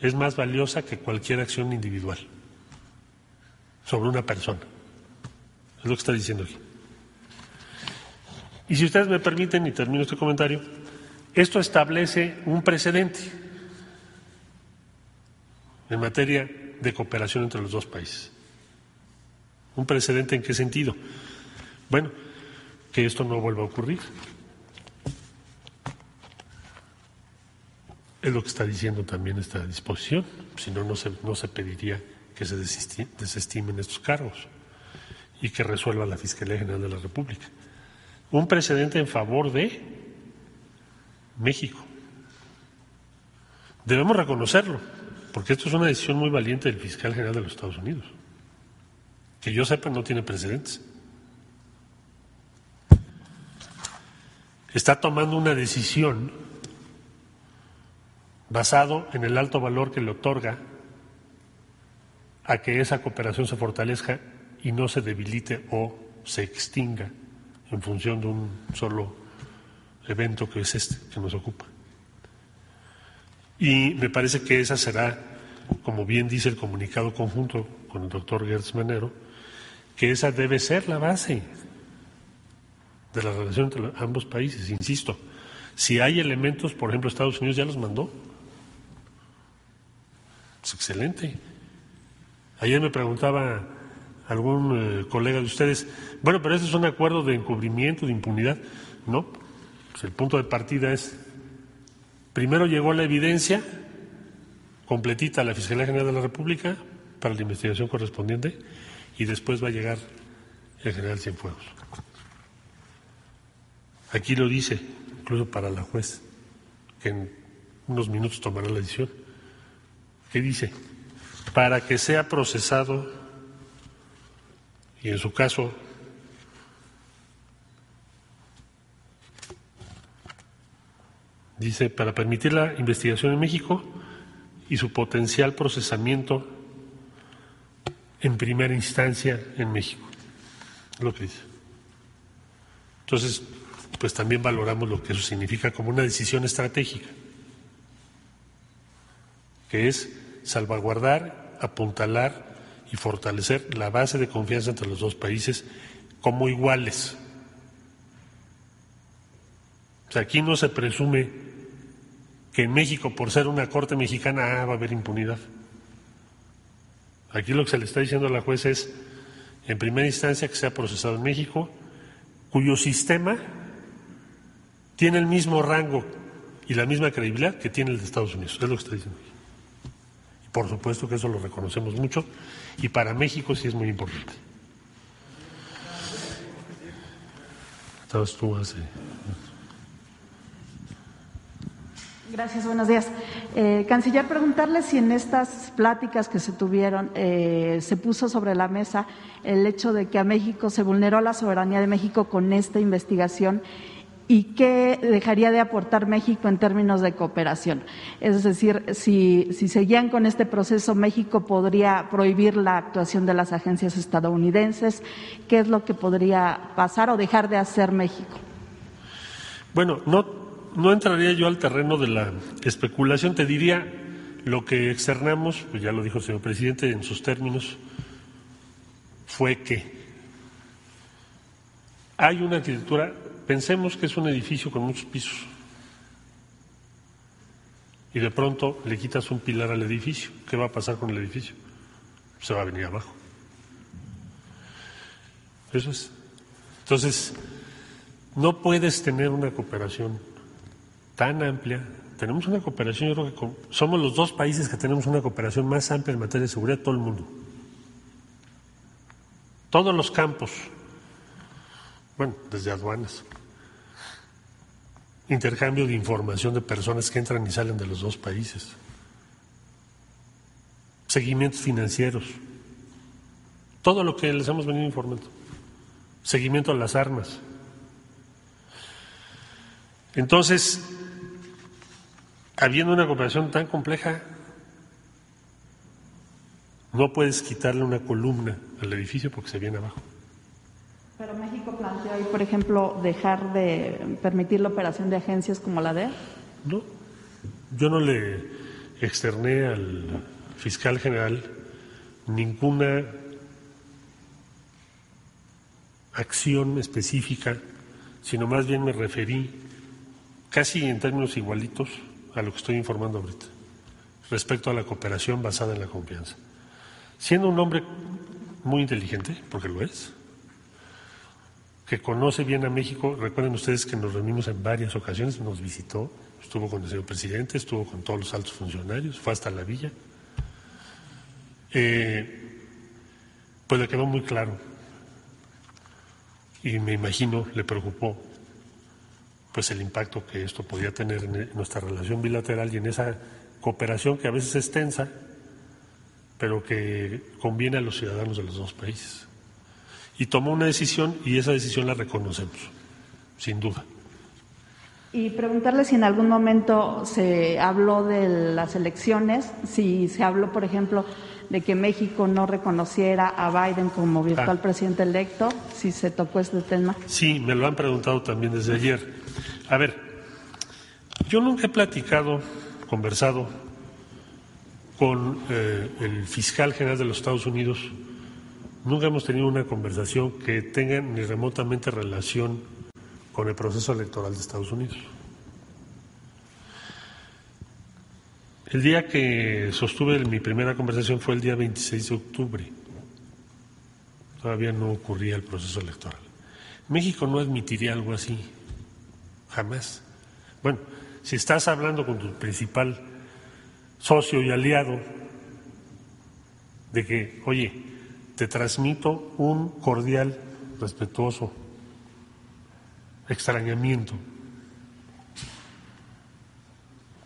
es más valiosa que cualquier acción individual sobre una persona. Es lo que está diciendo aquí. Y si ustedes me permiten, y termino este comentario, esto establece un precedente en materia de cooperación entre los dos países. ¿Un precedente en qué sentido? Bueno, que esto no vuelva a ocurrir. Es lo que está diciendo también esta disposición, si no, no se, no se pediría que se desestimen estos cargos y que resuelva la Fiscalía General de la República. Un precedente en favor de México. Debemos reconocerlo, porque esto es una decisión muy valiente del fiscal general de los Estados Unidos. Que yo sepa, no tiene precedentes. Está tomando una decisión basado en el alto valor que le otorga a que esa cooperación se fortalezca y no se debilite o se extinga en función de un solo evento que es este que nos ocupa. Y me parece que esa será, como bien dice el comunicado conjunto con el doctor Gertz Manero, que esa debe ser la base de la relación entre ambos países, insisto. Si hay elementos, por ejemplo, Estados Unidos ya los mandó. Es excelente. Ayer me preguntaba algún eh, colega de ustedes, bueno, pero este es un acuerdo de encubrimiento, de impunidad. No, pues el punto de partida es, primero llegó la evidencia completita a la Fiscalía General de la República para la investigación correspondiente y después va a llegar el general Cienfuegos. Aquí lo dice, incluso para la juez, que en unos minutos tomará la decisión. ¿Qué dice? para que sea procesado y en su caso dice para permitir la investigación en México y su potencial procesamiento en primera instancia en México. Lo que dice. Entonces, pues también valoramos lo que eso significa como una decisión estratégica, que es salvaguardar, apuntalar y fortalecer la base de confianza entre los dos países como iguales. O sea, aquí no se presume que en México, por ser una corte mexicana, ah, va a haber impunidad. Aquí lo que se le está diciendo a la jueza es, en primera instancia, que sea procesado en México, cuyo sistema tiene el mismo rango y la misma credibilidad que tiene el de Estados Unidos. Es lo que está diciendo. Por supuesto que eso lo reconocemos mucho y para México sí es muy importante. tú Gracias, buenos días. Eh, canciller, preguntarle si en estas pláticas que se tuvieron eh, se puso sobre la mesa el hecho de que a México se vulneró la soberanía de México con esta investigación y qué dejaría de aportar México en términos de cooperación. Es decir, si, si seguían con este proceso, México podría prohibir la actuación de las agencias estadounidenses. ¿Qué es lo que podría pasar o dejar de hacer México? Bueno, no, no entraría yo al terreno de la especulación, te diría lo que externamos, pues ya lo dijo el señor presidente en sus términos, fue que hay una arquitectura Pensemos que es un edificio con muchos pisos y de pronto le quitas un pilar al edificio. ¿Qué va a pasar con el edificio? Se va a venir abajo. Eso es. Entonces, no puedes tener una cooperación tan amplia. Tenemos una cooperación, yo creo que somos los dos países que tenemos una cooperación más amplia en materia de seguridad de todo el mundo. Todos los campos, bueno, desde aduanas, intercambio de información de personas que entran y salen de los dos países, seguimientos financieros, todo lo que les hemos venido informando, seguimiento a las armas. Entonces, habiendo una cooperación tan compleja, no puedes quitarle una columna al edificio porque se viene abajo. Pero México planteó ahí, por ejemplo, dejar de permitir la operación de agencias como la de. No, yo no le externé al fiscal general ninguna acción específica, sino más bien me referí casi en términos igualitos a lo que estoy informando ahorita, respecto a la cooperación basada en la confianza. Siendo un hombre muy inteligente, porque lo es, que conoce bien a México. Recuerden ustedes que nos reunimos en varias ocasiones, nos visitó, estuvo con el señor presidente, estuvo con todos los altos funcionarios, fue hasta la villa. Eh, pues le quedó muy claro y me imagino le preocupó pues el impacto que esto podía tener en nuestra relación bilateral y en esa cooperación que a veces es tensa, pero que conviene a los ciudadanos de los dos países y tomó una decisión y esa decisión la reconocemos, sin duda. Y preguntarle si en algún momento se habló de las elecciones, si se habló, por ejemplo, de que México no reconociera a Biden como virtual ah. presidente electo, si se tocó este tema. Sí, me lo han preguntado también desde ayer. A ver, yo nunca he platicado, conversado con eh, el fiscal general de los Estados Unidos Nunca hemos tenido una conversación que tenga ni remotamente relación con el proceso electoral de Estados Unidos. El día que sostuve mi primera conversación fue el día 26 de octubre. Todavía no ocurría el proceso electoral. México no admitiría algo así, jamás. Bueno, si estás hablando con tu principal socio y aliado de que, oye, te transmito un cordial, respetuoso extrañamiento.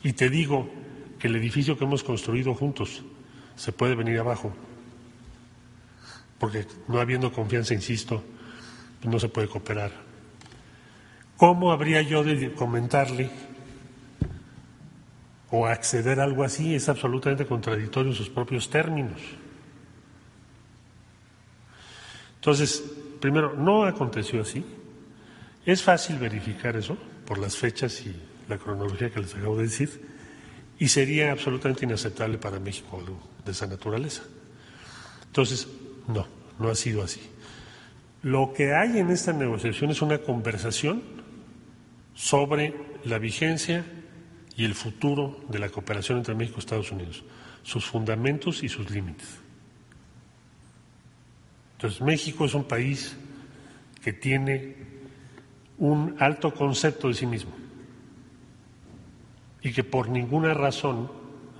Y te digo que el edificio que hemos construido juntos se puede venir abajo, porque no habiendo confianza, insisto, no se puede cooperar. ¿Cómo habría yo de comentarle o acceder a algo así? Es absolutamente contradictorio en sus propios términos. Entonces, primero, no aconteció así. Es fácil verificar eso por las fechas y la cronología que les acabo de decir, y sería absolutamente inaceptable para México algo de esa naturaleza. Entonces, no, no ha sido así. Lo que hay en esta negociación es una conversación sobre la vigencia y el futuro de la cooperación entre México y Estados Unidos, sus fundamentos y sus límites. Entonces, México es un país que tiene un alto concepto de sí mismo y que por ninguna razón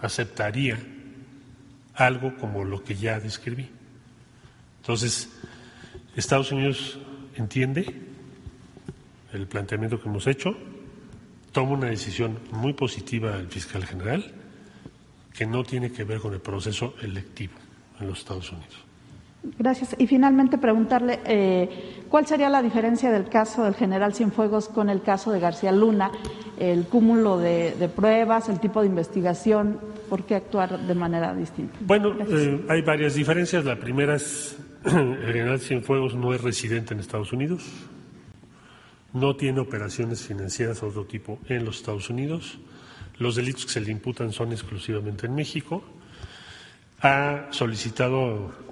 aceptaría algo como lo que ya describí. Entonces, Estados Unidos entiende el planteamiento que hemos hecho, toma una decisión muy positiva el fiscal general que no tiene que ver con el proceso electivo en los Estados Unidos. Gracias. Y finalmente preguntarle eh, cuál sería la diferencia del caso del general Cienfuegos con el caso de García Luna, el cúmulo de, pruebas, el tipo de investigación, ¿por qué actuar de manera distinta? Bueno, eh, hay varias diferencias. La primera es el general Cienfuegos no es residente en Estados Unidos, no tiene operaciones financieras de otro tipo en los Estados Unidos. Los delitos que se le imputan son exclusivamente en México. Ha solicitado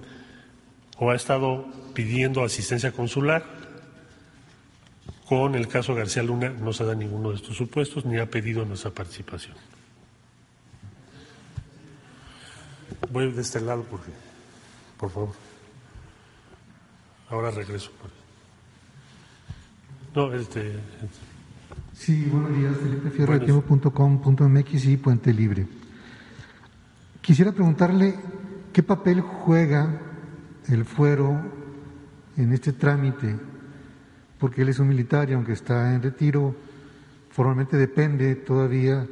o ha estado pidiendo asistencia consular. Con el caso García Luna no se da ninguno de estos supuestos ni ha pedido nuestra participación. Voy de este lado porque, por favor. Ahora regreso. No, este. Sí, buenos días, Felipe Fierro, de y Puente Libre. Quisiera preguntarle qué papel juega el fuero en este trámite, porque él es un militar y aunque está en retiro, formalmente depende todavía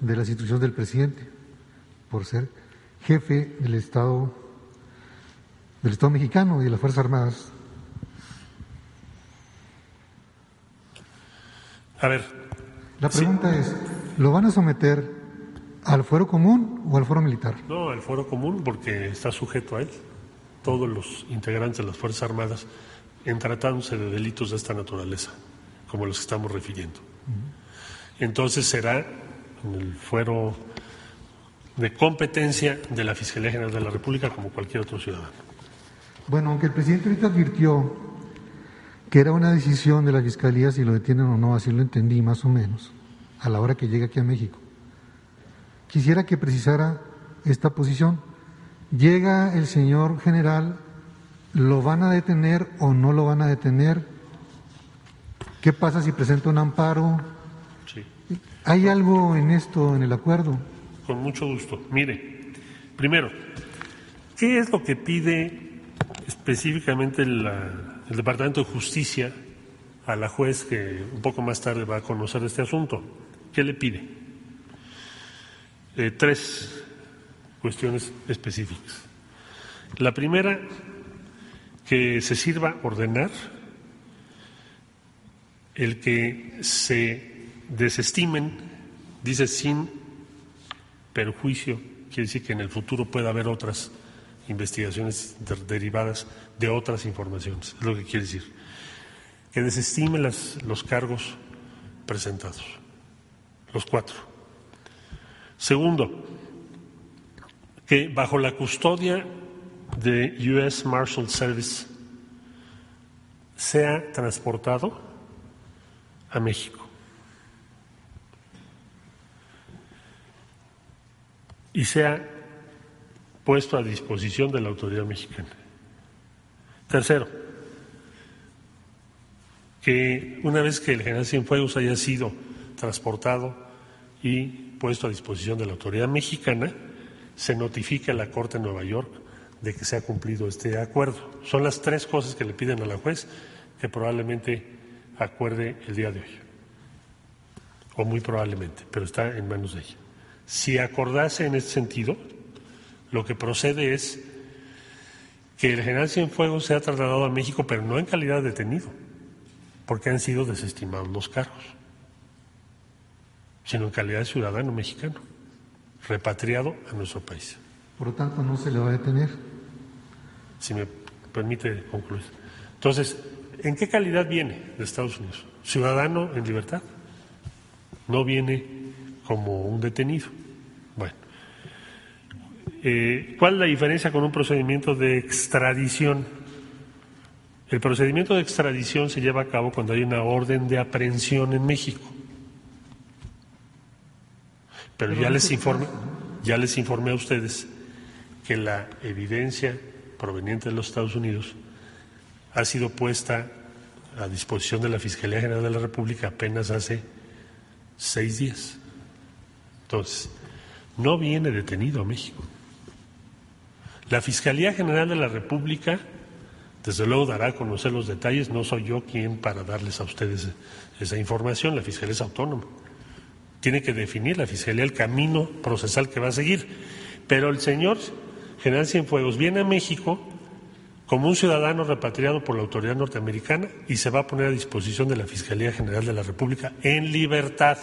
de las instrucciones del presidente, por ser jefe del Estado, del Estado mexicano y de las Fuerzas Armadas. A ver. La pregunta es, ¿lo van a someter al fuero común o al fuero militar? No, al fuero común porque está sujeto a él todos los integrantes de las Fuerzas Armadas en tratándose de delitos de esta naturaleza, como los que estamos refiriendo. Entonces será en el fuero de competencia de la Fiscalía General de la República como cualquier otro ciudadano. Bueno, aunque el presidente ahorita advirtió que era una decisión de la Fiscalía si lo detienen o no, así lo entendí más o menos, a la hora que llegue aquí a México. Quisiera que precisara esta posición Llega el señor general, ¿lo van a detener o no lo van a detener? ¿Qué pasa si presenta un amparo? Sí. ¿Hay algo en esto, en el acuerdo? Con mucho gusto. Mire, primero, ¿qué es lo que pide específicamente el Departamento de Justicia a la juez que un poco más tarde va a conocer este asunto? ¿Qué le pide? Eh, tres cuestiones específicas. La primera, que se sirva ordenar el que se desestimen, dice sin perjuicio, quiere decir que en el futuro pueda haber otras investigaciones derivadas de otras informaciones, es lo que quiere decir. Que desestime las, los cargos presentados, los cuatro. Segundo, que bajo la custodia de US Marshal Service sea transportado a México. Y sea puesto a disposición de la autoridad mexicana. Tercero, que una vez que el general Cienfuegos haya sido transportado y puesto a disposición de la autoridad mexicana, se notifique a la Corte de Nueva York de que se ha cumplido este acuerdo. Son las tres cosas que le piden a la juez que probablemente acuerde el día de hoy. O muy probablemente, pero está en manos de ella. Si acordase en este sentido, lo que procede es que el general Cienfuegos sea trasladado a México, pero no en calidad de detenido, porque han sido desestimados los cargos, sino en calidad de ciudadano mexicano repatriado a nuestro país. Por lo tanto, no se le va a detener. Si me permite concluir. Entonces, ¿en qué calidad viene de Estados Unidos? Ciudadano en libertad. No viene como un detenido. Bueno, eh, ¿cuál es la diferencia con un procedimiento de extradición? El procedimiento de extradición se lleva a cabo cuando hay una orden de aprehensión en México. Pero ya les informé, ya les informé a ustedes que la evidencia proveniente de los Estados Unidos ha sido puesta a disposición de la Fiscalía General de la República apenas hace seis días. Entonces, no viene detenido a México. La Fiscalía General de la República, desde luego, dará a conocer los detalles. No soy yo quien para darles a ustedes esa información. La Fiscalía es autónoma tiene que definir la Fiscalía el camino procesal que va a seguir. Pero el señor General Cienfuegos viene a México como un ciudadano repatriado por la autoridad norteamericana y se va a poner a disposición de la Fiscalía General de la República en libertad.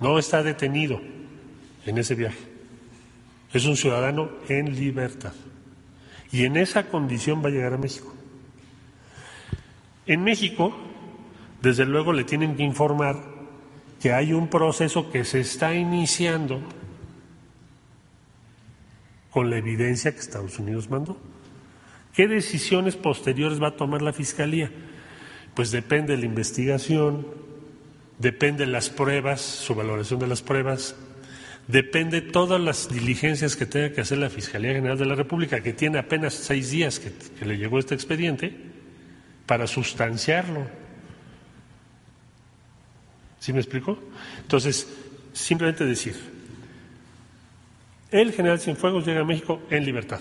No está detenido en ese viaje. Es un ciudadano en libertad. Y en esa condición va a llegar a México. En México, desde luego, le tienen que informar que hay un proceso que se está iniciando con la evidencia que Estados Unidos mandó. ¿Qué decisiones posteriores va a tomar la Fiscalía? Pues depende de la investigación, depende de las pruebas, su valoración de las pruebas, depende de todas las diligencias que tenga que hacer la Fiscalía General de la República, que tiene apenas seis días que, que le llegó este expediente, para sustanciarlo. ¿Sí me explico? Entonces, simplemente decir, el general Cienfuegos llega a México en libertad.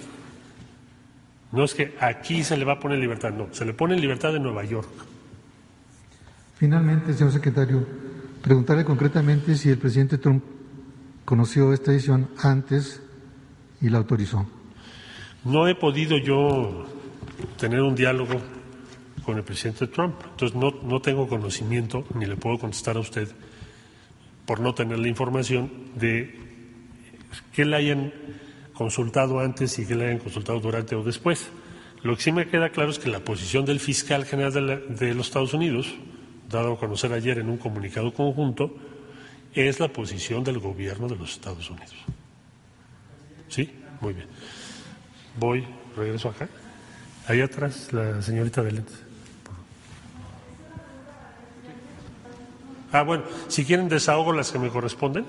No es que aquí se le va a poner libertad, no, se le pone en libertad en Nueva York. Finalmente, señor secretario, preguntarle concretamente si el presidente Trump conoció esta decisión antes y la autorizó. No he podido yo tener un diálogo con el presidente Trump, entonces no, no tengo conocimiento ni le puedo contestar a usted por no tener la información de que le hayan consultado antes y que le hayan consultado durante o después. Lo que sí me queda claro es que la posición del fiscal general de, los Estados Unidos, dado a conocer ayer en un comunicado conjunto, es la posición del gobierno de los Estados Unidos. ¿Sí? Muy bien. Voy, regreso acá. Ahí atrás, la señorita de lentes. Ah, bueno, si quieren desahogo las que me corresponden.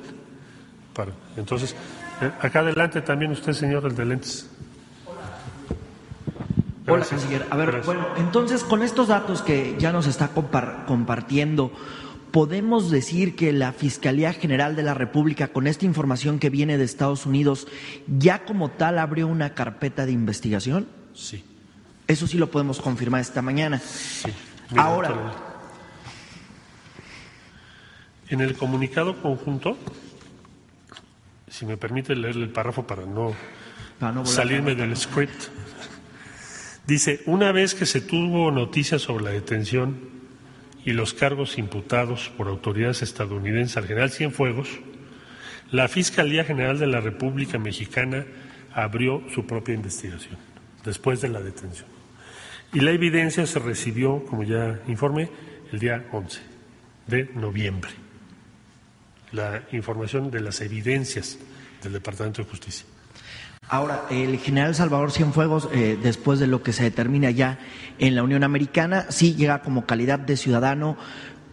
Para, entonces, eh, acá adelante también usted, señor, el de lentes. Hola, canciller. A ver, bueno, entonces con estos datos que ya nos está compartiendo, ¿podemos decir que la Fiscalía General de la República, con esta información que viene de Estados Unidos, ya como tal abrió una carpeta de investigación? Sí. Eso sí lo podemos confirmar esta mañana. Sí. Ahora. En el comunicado conjunto si me permite leerle el párrafo para no, salirme del script. Dice, una vez que se tuvo noticia sobre la detención y los cargos imputados por autoridades estadounidenses al general Cienfuegos, la Fiscalía General de la República Mexicana abrió su propia investigación después de la detención. Y la evidencia se recibió, como ya informé, el día 11 de noviembre la información de las evidencias del Departamento de Justicia. Ahora, el general Salvador Cienfuegos, eh, después de lo que se determina ya en la Unión Americana, sí llega como calidad de ciudadano,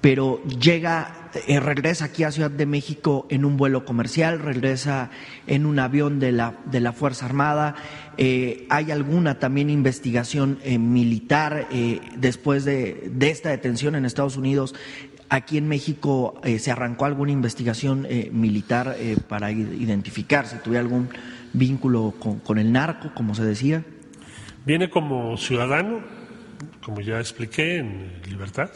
pero llega, eh, regresa aquí a Ciudad de México en un vuelo comercial, regresa en un avión de la, de la Fuerza Armada. Eh, ¿Hay alguna también investigación militar después de, de, esta detención en Estados Unidos? Aquí en México eh, se arrancó alguna investigación eh, militar eh, para identificar si tuviera algún vínculo con, el narco, como se decía. Viene como ciudadano, como ya expliqué, en libertad.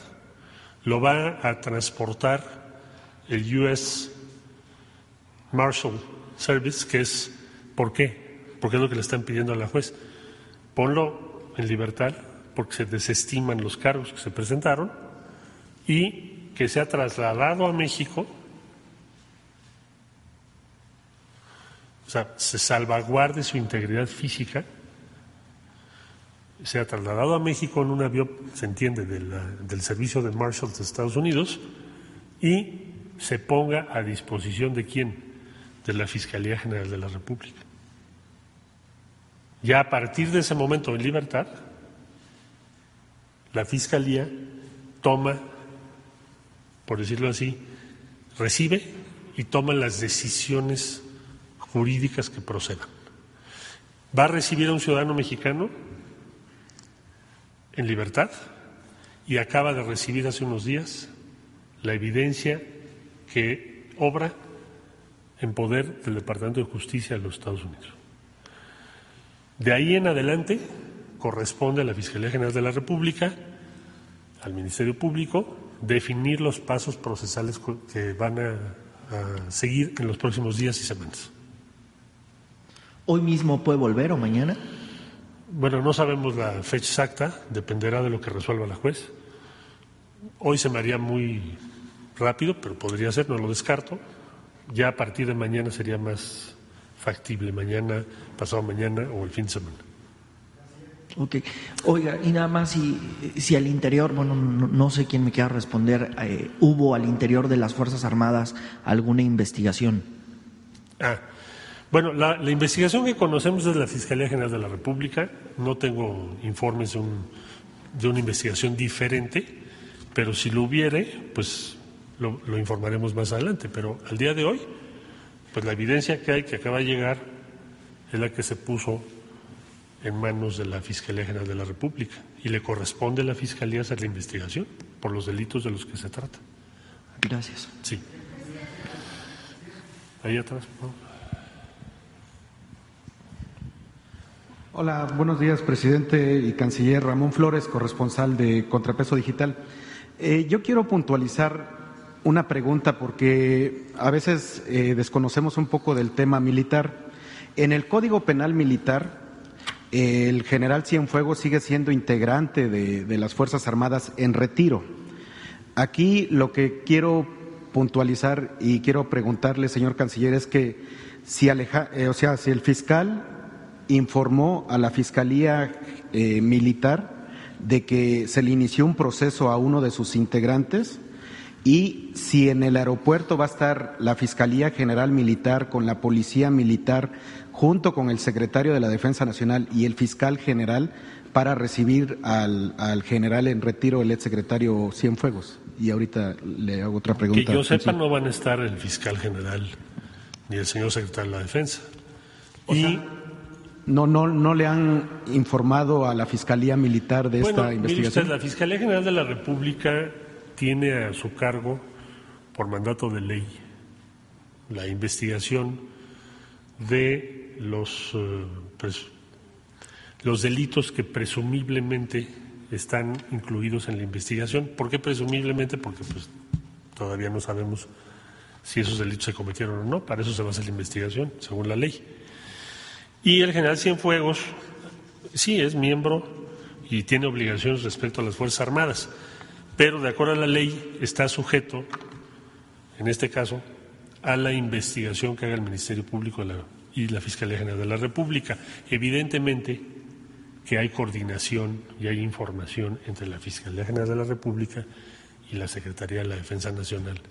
Lo va a transportar el US Marshal Service, que es, ¿por qué? Porque es lo que le están pidiendo a la juez. Ponlo en libertad porque se desestiman los cargos que se presentaron y que se ha trasladado a México, o sea, se salvaguarde su integridad física, se ha trasladado a México en un avión, se entiende, del servicio de Marshall de Estados Unidos, y se ponga a disposición de quién? De la Fiscalía General de la República. Ya a partir de ese momento en libertad, la Fiscalía toma por decirlo así, recibe y toma las decisiones jurídicas que procedan. Va a recibir a un ciudadano mexicano en libertad y acaba de recibir hace unos días la evidencia que obra en poder del Departamento de Justicia de los Estados Unidos. De ahí en adelante corresponde a la Fiscalía General de la República, al Ministerio Público, definir los pasos procesales que van a, seguir en los próximos días y semanas. ¿Hoy mismo puede volver o mañana? Bueno, no sabemos la fecha exacta, dependerá de lo que resuelva la juez. Hoy se me haría muy rápido, pero podría ser, no lo descarto. Ya a partir de mañana sería más factible, mañana, pasado mañana o el fin de semana. Ok. Oiga, y nada más si, si al interior, bueno, no, sé quién me quiera responder, eh, ¿hubo al interior de las Fuerzas Armadas alguna investigación? Ah, bueno, la, investigación que conocemos es la Fiscalía General de la República. No tengo informes de, de una investigación diferente, pero si lo hubiere, pues lo informaremos más adelante. Pero al día de hoy, pues la evidencia que hay, que acaba de llegar, es la que se puso en manos de la Fiscalía General de la República y le corresponde a la Fiscalía hacer la investigación por los delitos de los que se trata. Gracias. Sí. Ahí atrás. Hola, buenos días, presidente y canciller Ramón Flores, corresponsal de Contrapeso Digital. Eh, yo quiero puntualizar una pregunta porque a veces eh, desconocemos un poco del tema militar. En el Código Penal Militar el general Cienfuegos sigue siendo integrante de, las Fuerzas Armadas en retiro. Aquí lo que quiero puntualizar y quiero preguntarle, señor canciller, es que si, eh, o sea, si el fiscal informó a la Fiscalía eh, Militar de que se le inició un proceso a uno de sus integrantes y si en el aeropuerto va a estar la Fiscalía General Militar con la Policía Militar junto con el secretario de la Defensa Nacional y el fiscal general para recibir al, general en retiro, el exsecretario Cienfuegos. Y ahorita le hago otra pregunta. Que yo sepa, no van a estar el fiscal general ni el señor secretario de la Defensa. y no, no, no le han informado a la Fiscalía Militar de esta investigación. la Fiscalía General de la República tiene a su cargo, por mandato de ley, la investigación de los, eh, los delitos que presumiblemente están incluidos en la investigación. ¿Por qué presumiblemente? Porque pues, todavía no sabemos si esos delitos se cometieron o no. Para eso se va la investigación, según la ley. Y el general Cienfuegos, sí, es miembro y tiene obligaciones respecto a las Fuerzas Armadas, pero de acuerdo a la ley está sujeto, en este caso, a la investigación que haga el Ministerio Público de la y la Fiscalía General de la República. Evidentemente que hay coordinación y hay información entre la Fiscalía General de la República y la Secretaría de la Defensa Nacional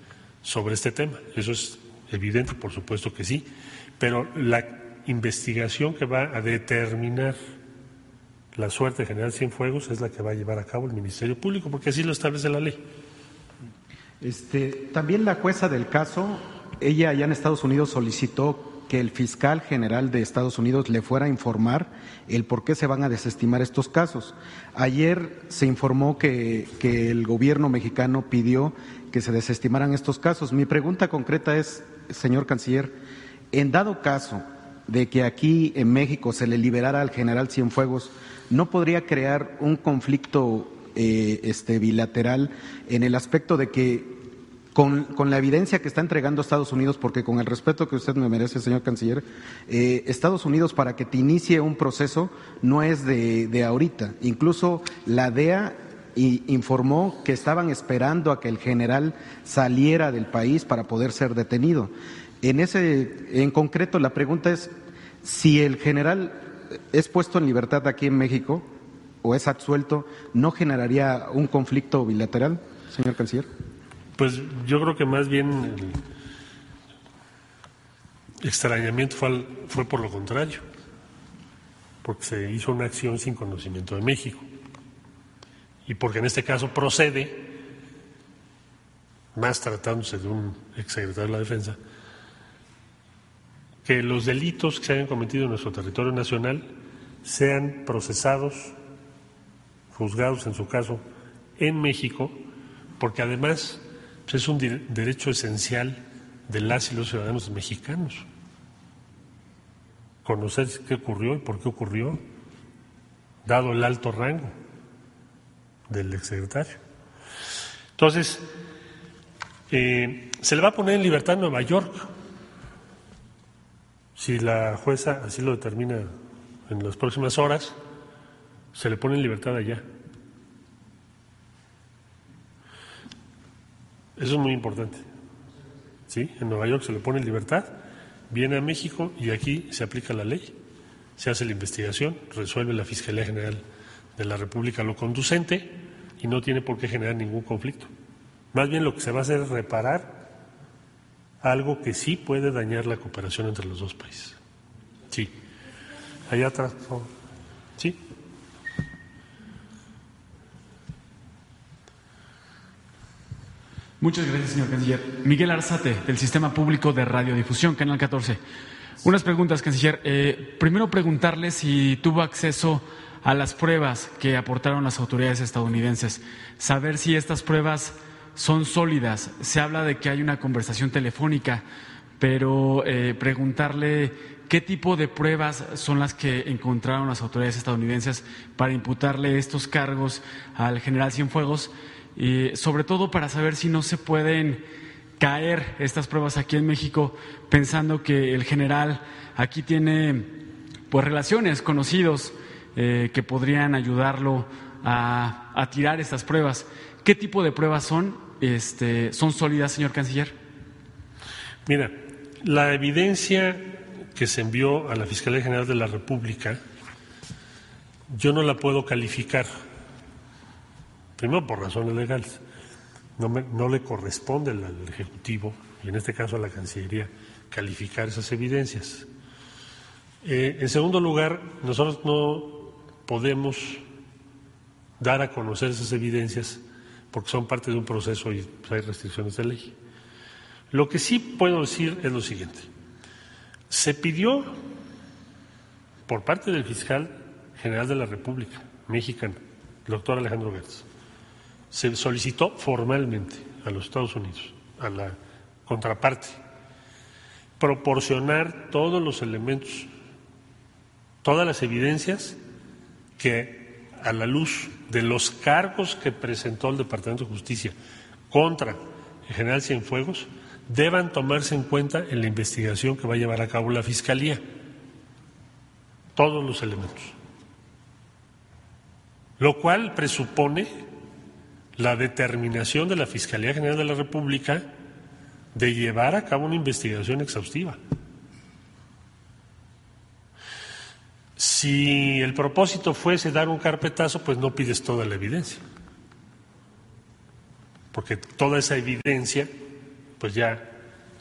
sobre este tema. Eso es evidente, por supuesto que sí, pero la investigación que va a determinar la suerte de General Cienfuegos es la que va a llevar a cabo el Ministerio Público, porque así lo establece la ley. Este, también la jueza del caso, ella allá en Estados Unidos solicitó que el fiscal general de Estados Unidos le fuera a informar el por qué se van a desestimar estos casos. Ayer se informó que, el gobierno mexicano pidió que se desestimaran estos casos. Mi pregunta concreta es, señor canciller, en dado caso de que aquí en México se le liberara al general Cienfuegos, ¿no podría crear un conflicto eh, este, bilateral en el aspecto de que con, la evidencia que está entregando Estados Unidos, porque con el respeto que usted me merece, señor canciller, eh, Estados Unidos para que te inicie un proceso no es de, ahorita. Incluso la DEA informó que estaban esperando a que el general saliera del país para poder ser detenido. En ese, en concreto, la pregunta es si el general es puesto en libertad aquí en México o es absuelto, ¿no generaría un conflicto bilateral, señor canciller? Pues yo creo que más bien el extrañamiento fue, por lo contrario, porque se hizo una acción sin conocimiento de México. Y porque en este caso procede, más tratándose de un exsecretario de la Defensa, que los delitos que se hayan cometido en nuestro territorio nacional sean procesados, juzgados en su caso, en México, porque además pues es un derecho esencial de las y los ciudadanos mexicanos. Conocer qué ocurrió y por qué ocurrió, dado el alto rango del exsecretario. Entonces, eh, se le va a poner en libertad en Nueva York, si la jueza así lo determina en las próximas horas, se le pone en libertad allá. Eso es muy importante. ¿Sí? En Nueva York se le pone en libertad, viene a México y aquí se aplica la ley. Se hace la investigación, resuelve la Fiscalía General de la República lo conducente y no tiene por qué generar ningún conflicto. Más bien lo que se va a hacer es reparar algo que sí puede dañar la cooperación entre los dos países. Sí. Allá atrás, por favor. Muchas gracias, señor canciller. Miguel Arzate, del Sistema Público de Radiodifusión, Canal 14. Unas preguntas, canciller. Eh, primero, preguntarle si tuvo acceso a las pruebas que aportaron las autoridades estadounidenses. Saber si estas pruebas son sólidas. Se habla de que hay una conversación telefónica, pero eh, preguntarle qué tipo de pruebas son las que encontraron las autoridades estadounidenses para imputarle estos cargos al general Cienfuegos y sobre todo para saber si no se pueden caer estas pruebas aquí en México, pensando que el general aquí tiene pues relaciones, conocidos eh, que podrían ayudarlo a, a, tirar estas pruebas. ¿Qué tipo de pruebas son? Este, ¿Son sólidas, señor canciller? Mira, la evidencia que se envió a la Fiscalía General de la República, yo no la puedo calificar primero por razones legales. No, le corresponde al, al, Ejecutivo, y en este caso a la Cancillería, calificar esas evidencias. Eh, en segundo lugar, nosotros no podemos dar a conocer esas evidencias porque son parte de un proceso y pues, hay restricciones de ley. Lo que sí puedo decir es lo siguiente. Se pidió por parte del fiscal general de la República mexicana, el doctor Alejandro Gertz, se solicitó formalmente a los Estados Unidos, a la contraparte, proporcionar todos los elementos, todas las evidencias que a la luz de los cargos que presentó el Departamento de Justicia contra el general Cienfuegos deban tomarse en cuenta en la investigación que va a llevar a cabo la Fiscalía. Todos los elementos. Lo cual presupone la determinación de la Fiscalía General de la República de llevar a cabo una investigación exhaustiva. Si el propósito fuese dar un carpetazo, pues no pides toda la evidencia, porque toda esa evidencia pues ya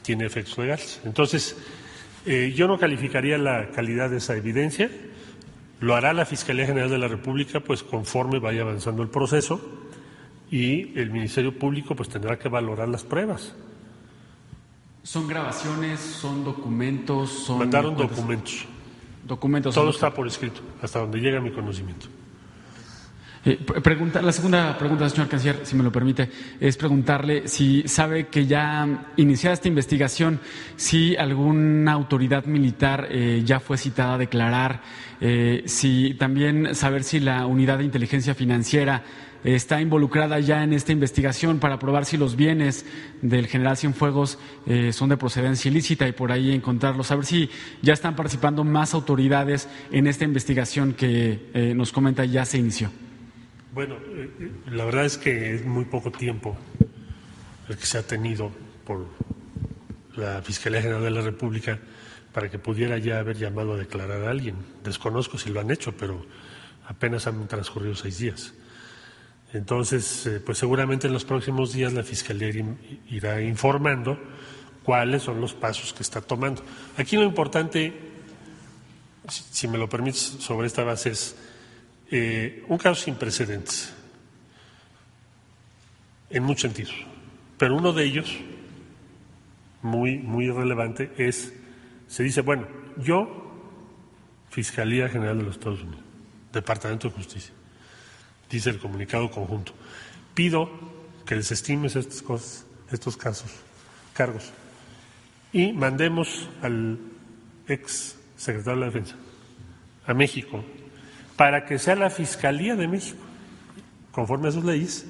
tiene efectos legales. Entonces, eh, yo no calificaría la calidad de esa evidencia, lo hará la Fiscalía General de la República pues conforme vaya avanzando el proceso y el Ministerio Público pues tendrá que valorar las pruebas. ¿Son grabaciones, son documentos? Son Mandaron documentos. Documentos. Todo está por escrito, hasta donde llega mi conocimiento. Eh, pregunta, la segunda pregunta, señor canciller, si me lo permite, es preguntarle si sabe que ya iniciada esta investigación, si alguna autoridad militar eh, ya fue citada a declarar, eh, si también saber si la unidad de inteligencia financiera está involucrada ya en esta investigación para probar si los bienes del general Cienfuegos eh, son de procedencia ilícita y por ahí encontrarlos. A ver si ya están participando más autoridades en esta investigación que eh, nos comenta ya se inició. Bueno, eh, la verdad es que es muy poco tiempo el que se ha tenido por la Fiscalía General de la República para que pudiera ya haber llamado a declarar a alguien. Desconozco si lo han hecho, pero apenas han transcurrido seis días. Entonces, eh, pues seguramente en los próximos días la Fiscalía irá informando cuáles son los pasos que está tomando. Aquí lo importante, si me lo permites, sobre esta base es eh, un caso sin precedentes, en muchos sentidos, pero uno de ellos, muy, muy relevante, es, se dice, bueno, yo, Fiscalía General de los Estados Unidos, Departamento de Justicia, dice el comunicado conjunto. Pido que desestimes estas cosas, estos casos, cargos, y mandemos al ex secretario de la Defensa a México para que sea la Fiscalía de México, conforme a sus leyes,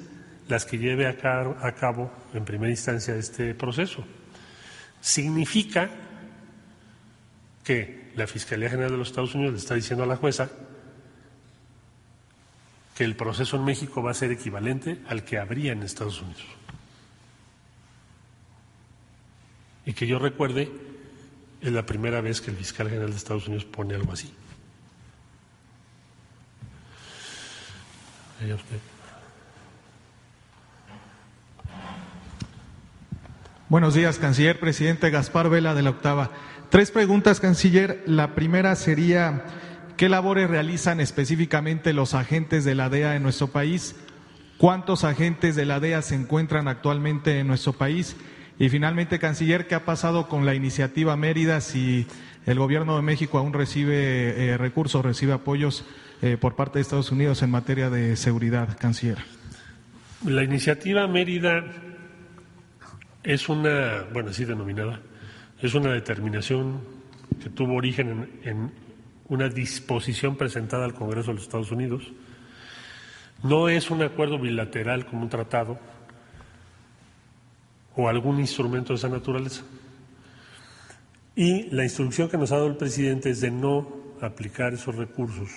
las que lleve a a cabo en primera instancia este proceso. Significa que la Fiscalía General de los Estados Unidos le está diciendo a la jueza que el proceso en México va a ser equivalente al que habría en Estados Unidos. Y que yo recuerde, es la primera vez que el fiscal general de Estados Unidos pone algo así. Buenos días, canciller, presidente Gaspar Vela de la Octava. Tres preguntas, canciller. La primera sería, ¿qué labores realizan específicamente los agentes de la DEA en nuestro país? ¿Cuántos agentes de la DEA se encuentran actualmente en nuestro país? Y finalmente, canciller, ¿qué ha pasado con la iniciativa Mérida? Si el gobierno de México aún recibe eh, recursos, recibe apoyos eh, por parte de Estados Unidos en materia de seguridad, canciller. La iniciativa Mérida es una, bueno, así denominada, es una determinación que tuvo origen en, en una disposición presentada al Congreso de los Estados Unidos. No es un acuerdo bilateral como un tratado, o algún instrumento de esa naturaleza. Y la instrucción que nos ha dado el presidente es de no aplicar esos recursos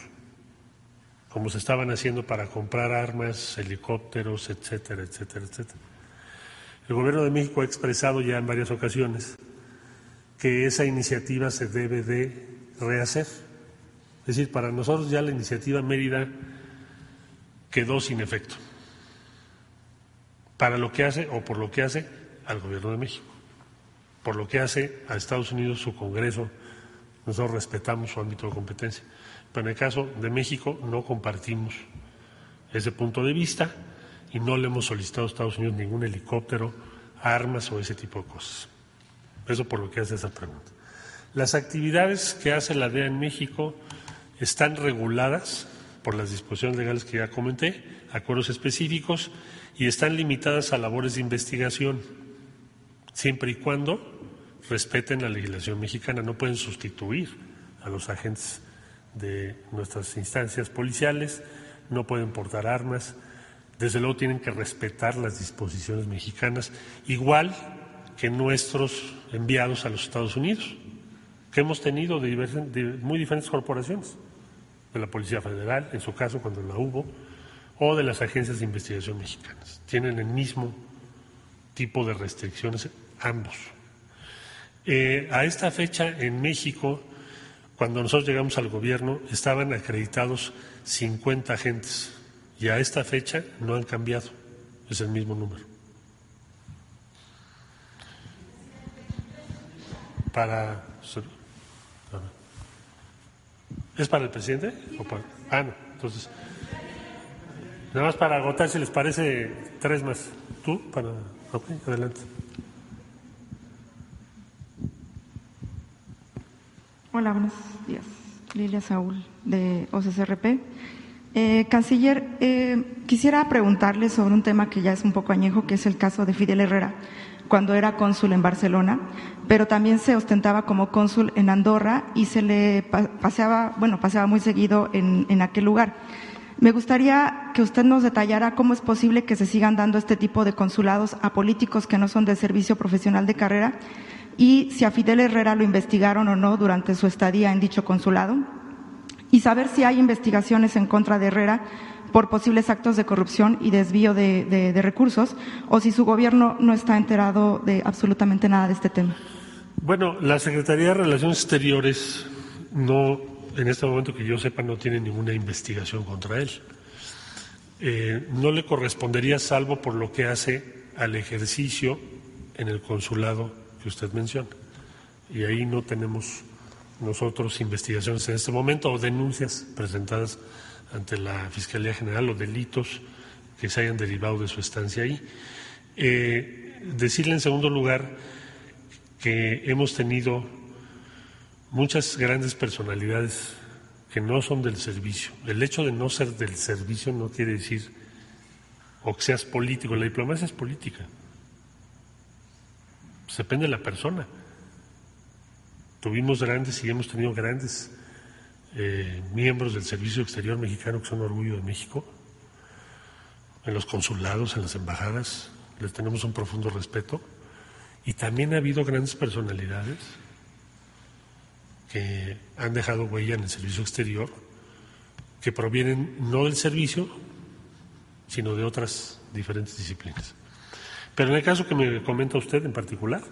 como se estaban haciendo para comprar armas, helicópteros, etcétera, etcétera, etcétera. El gobierno de México ha expresado ya en varias ocasiones que esa iniciativa se debe de rehacer. Es decir, para nosotros ya la iniciativa Mérida quedó sin efecto. Para lo que hace o por lo que hace al gobierno de México. Por lo que hace a Estados Unidos su Congreso, nosotros respetamos su ámbito de competencia. Pero en el caso de México no compartimos ese punto de vista y no le hemos solicitado a Estados Unidos ningún helicóptero, armas o ese tipo de cosas. Eso por lo que hace esa pregunta. Las actividades que hace la DEA en México están reguladas por las disposiciones legales que ya comenté, acuerdos específicos, y están limitadas a labores de investigación siempre y cuando respeten la legislación mexicana. No pueden sustituir a los agentes de nuestras instancias policiales, no pueden portar armas, desde luego tienen que respetar las disposiciones mexicanas, igual que nuestros enviados a los Estados Unidos, que hemos tenido de, de muy diferentes corporaciones, de la Policía Federal, en su caso cuando la hubo, o de las agencias de investigación mexicanas. Tienen el mismo tipo de restricciones ambos. Eh, a esta fecha en México, cuando nosotros llegamos al gobierno, estaban acreditados 50 agentes y a esta fecha no han cambiado, es el mismo número. Para. ¿Es para el presidente? O para, ah, no. Entonces, nada más para agotar, si les parece, tres más. ¿Tú? Para. Ok, adelante. Hola, buenos días. Lilia Saúl, de OCCRP. Eh, canciller, eh, quisiera preguntarle sobre un tema que ya es un poco añejo, que es el caso de Fidel Herrera, cuando era cónsul en Barcelona, pero también se ostentaba como cónsul en Andorra y se le paseaba, bueno, paseaba muy seguido en, en aquel lugar. Me gustaría que usted nos detallara cómo es posible que se sigan dando este tipo de consulados a políticos que no son de servicio profesional de carrera y si a Fidel Herrera lo investigaron o no durante su estadía en dicho consulado y saber si hay investigaciones en contra de Herrera por posibles actos de corrupción y desvío de, recursos o si su gobierno no está enterado de absolutamente nada de este tema. Bueno, la Secretaría de Relaciones Exteriores no, en este momento que yo sepa, no tiene ninguna investigación contra él. Eh, no le correspondería salvo por lo que hace al ejercicio en el consulado usted menciona. Y ahí no tenemos nosotros investigaciones en este momento o denuncias presentadas ante la Fiscalía General o delitos que se hayan derivado de su estancia ahí. Eh, decirle en segundo lugar que hemos tenido muchas grandes personalidades que no son del servicio. El hecho de no ser del servicio no quiere decir o que seas político, la diplomacia es política. Pues depende de la persona. Tuvimos grandes y hemos tenido grandes eh, miembros del Servicio Exterior Mexicano que son orgullo de México. En los consulados, en las embajadas, les tenemos un profundo respeto. Y también ha habido grandes personalidades que han dejado huella en el servicio exterior que provienen no del servicio, sino de otras diferentes disciplinas. Pero en el caso que me comenta usted en particular,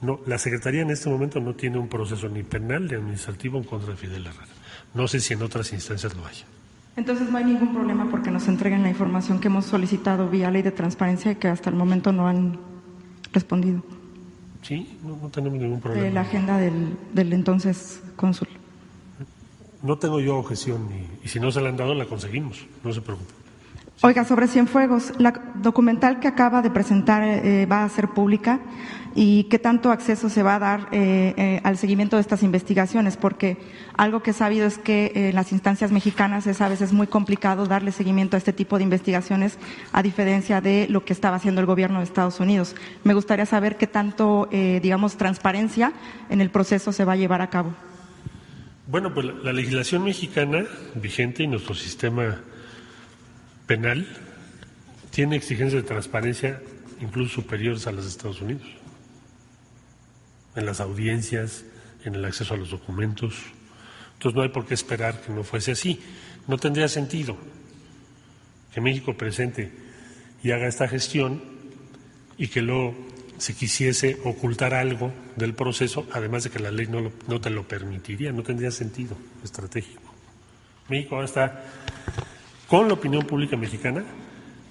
no, la Secretaría en este momento no tiene un proceso ni penal ni administrativo en contra de Fidel Herrera. No sé si en otras instancias lo haya. Entonces no hay ningún problema porque nos entreguen la información que hemos solicitado vía ley de transparencia y que hasta el momento no han respondido. Sí, no, tenemos ningún problema. De la agenda del, del entonces cónsul. No tengo yo objeción y, y si no se la han dado la conseguimos, no se preocupe. Oiga, sobre Cienfuegos, la documental que acaba de presentar eh, va a ser pública y qué tanto acceso se va a dar eh, eh, al seguimiento de estas investigaciones, porque algo que he sabido es que en las instancias mexicanas es a veces muy complicado darle seguimiento a este tipo de investigaciones, a diferencia de lo que estaba haciendo el gobierno de Estados Unidos. Me gustaría saber qué tanto, digamos, transparencia en el proceso se va a llevar a cabo. Bueno, pues la legislación mexicana vigente y nuestro sistema penal tiene exigencias de transparencia incluso superiores a las de Estados Unidos, en las audiencias, en el acceso a los documentos. Entonces no hay por qué esperar que no fuese así. No tendría sentido que México presente y haga esta gestión y que luego se quisiese ocultar algo del proceso, además de que la ley no, no te lo permitiría, no tendría sentido estratégico. México ahora está con la opinión pública mexicana,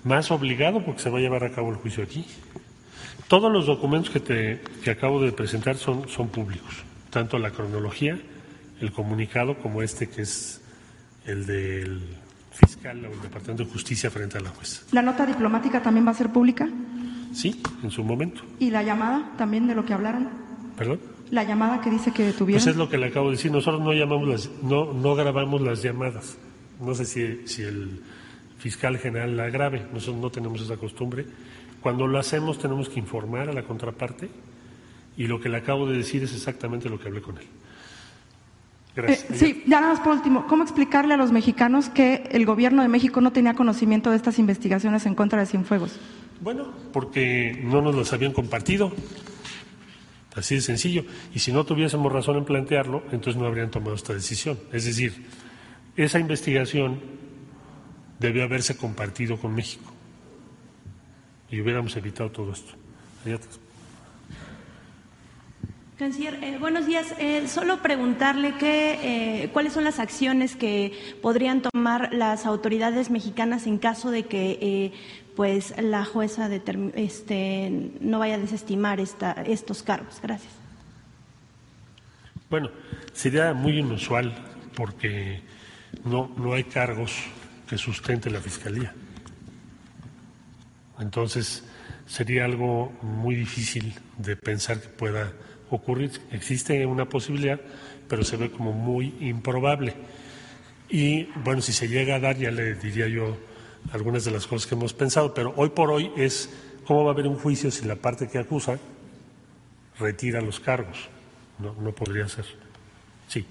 más obligado porque se va a llevar a cabo el juicio aquí. Todos los documentos que, te, que acabo de presentar son, son públicos, tanto la cronología, el comunicado, como este que es el del fiscal o el Departamento de Justicia frente a la jueza. ¿La nota diplomática también va a ser pública? Sí, en su momento. ¿Y la llamada también de lo que hablaron? ¿Perdón? La llamada que dice que tuvieron. Pues es lo que le acabo de decir. Nosotros no llamamos las, no, no grabamos las llamadas. No sé si, si el fiscal general la agrave, nosotros no tenemos esa costumbre. Cuando lo hacemos tenemos que informar a la contraparte y lo que le acabo de decir es exactamente lo que hablé con él. Gracias. Eh, sí, ya nada más por último, ¿cómo explicarle a los mexicanos que el gobierno de México no tenía conocimiento de estas investigaciones en contra de Cienfuegos? Bueno, porque no nos las habían compartido. Así de sencillo. Y si no tuviésemos razón en plantearlo, entonces no habrían tomado esta decisión. Es decir, esa investigación debió haberse compartido con México y hubiéramos evitado todo esto. Canciller, eh, buenos días. Eh, solo preguntarle qué, eh, cuáles son las acciones que podrían tomar las autoridades mexicanas en caso de que pues la jueza este, no vaya a desestimar esta, estos cargos. Gracias. Bueno, sería muy inusual porque no, no hay cargos que sustente la Fiscalía. Entonces, sería algo muy difícil de pensar que pueda ocurrir. Existe una posibilidad, pero se ve como muy improbable. Y bueno, si se llega a dar, ya le diría yo algunas de las cosas que hemos pensado, pero hoy por hoy es cómo va a haber un juicio si la parte que acusa retira los cargos. No, no podría ser. Sí.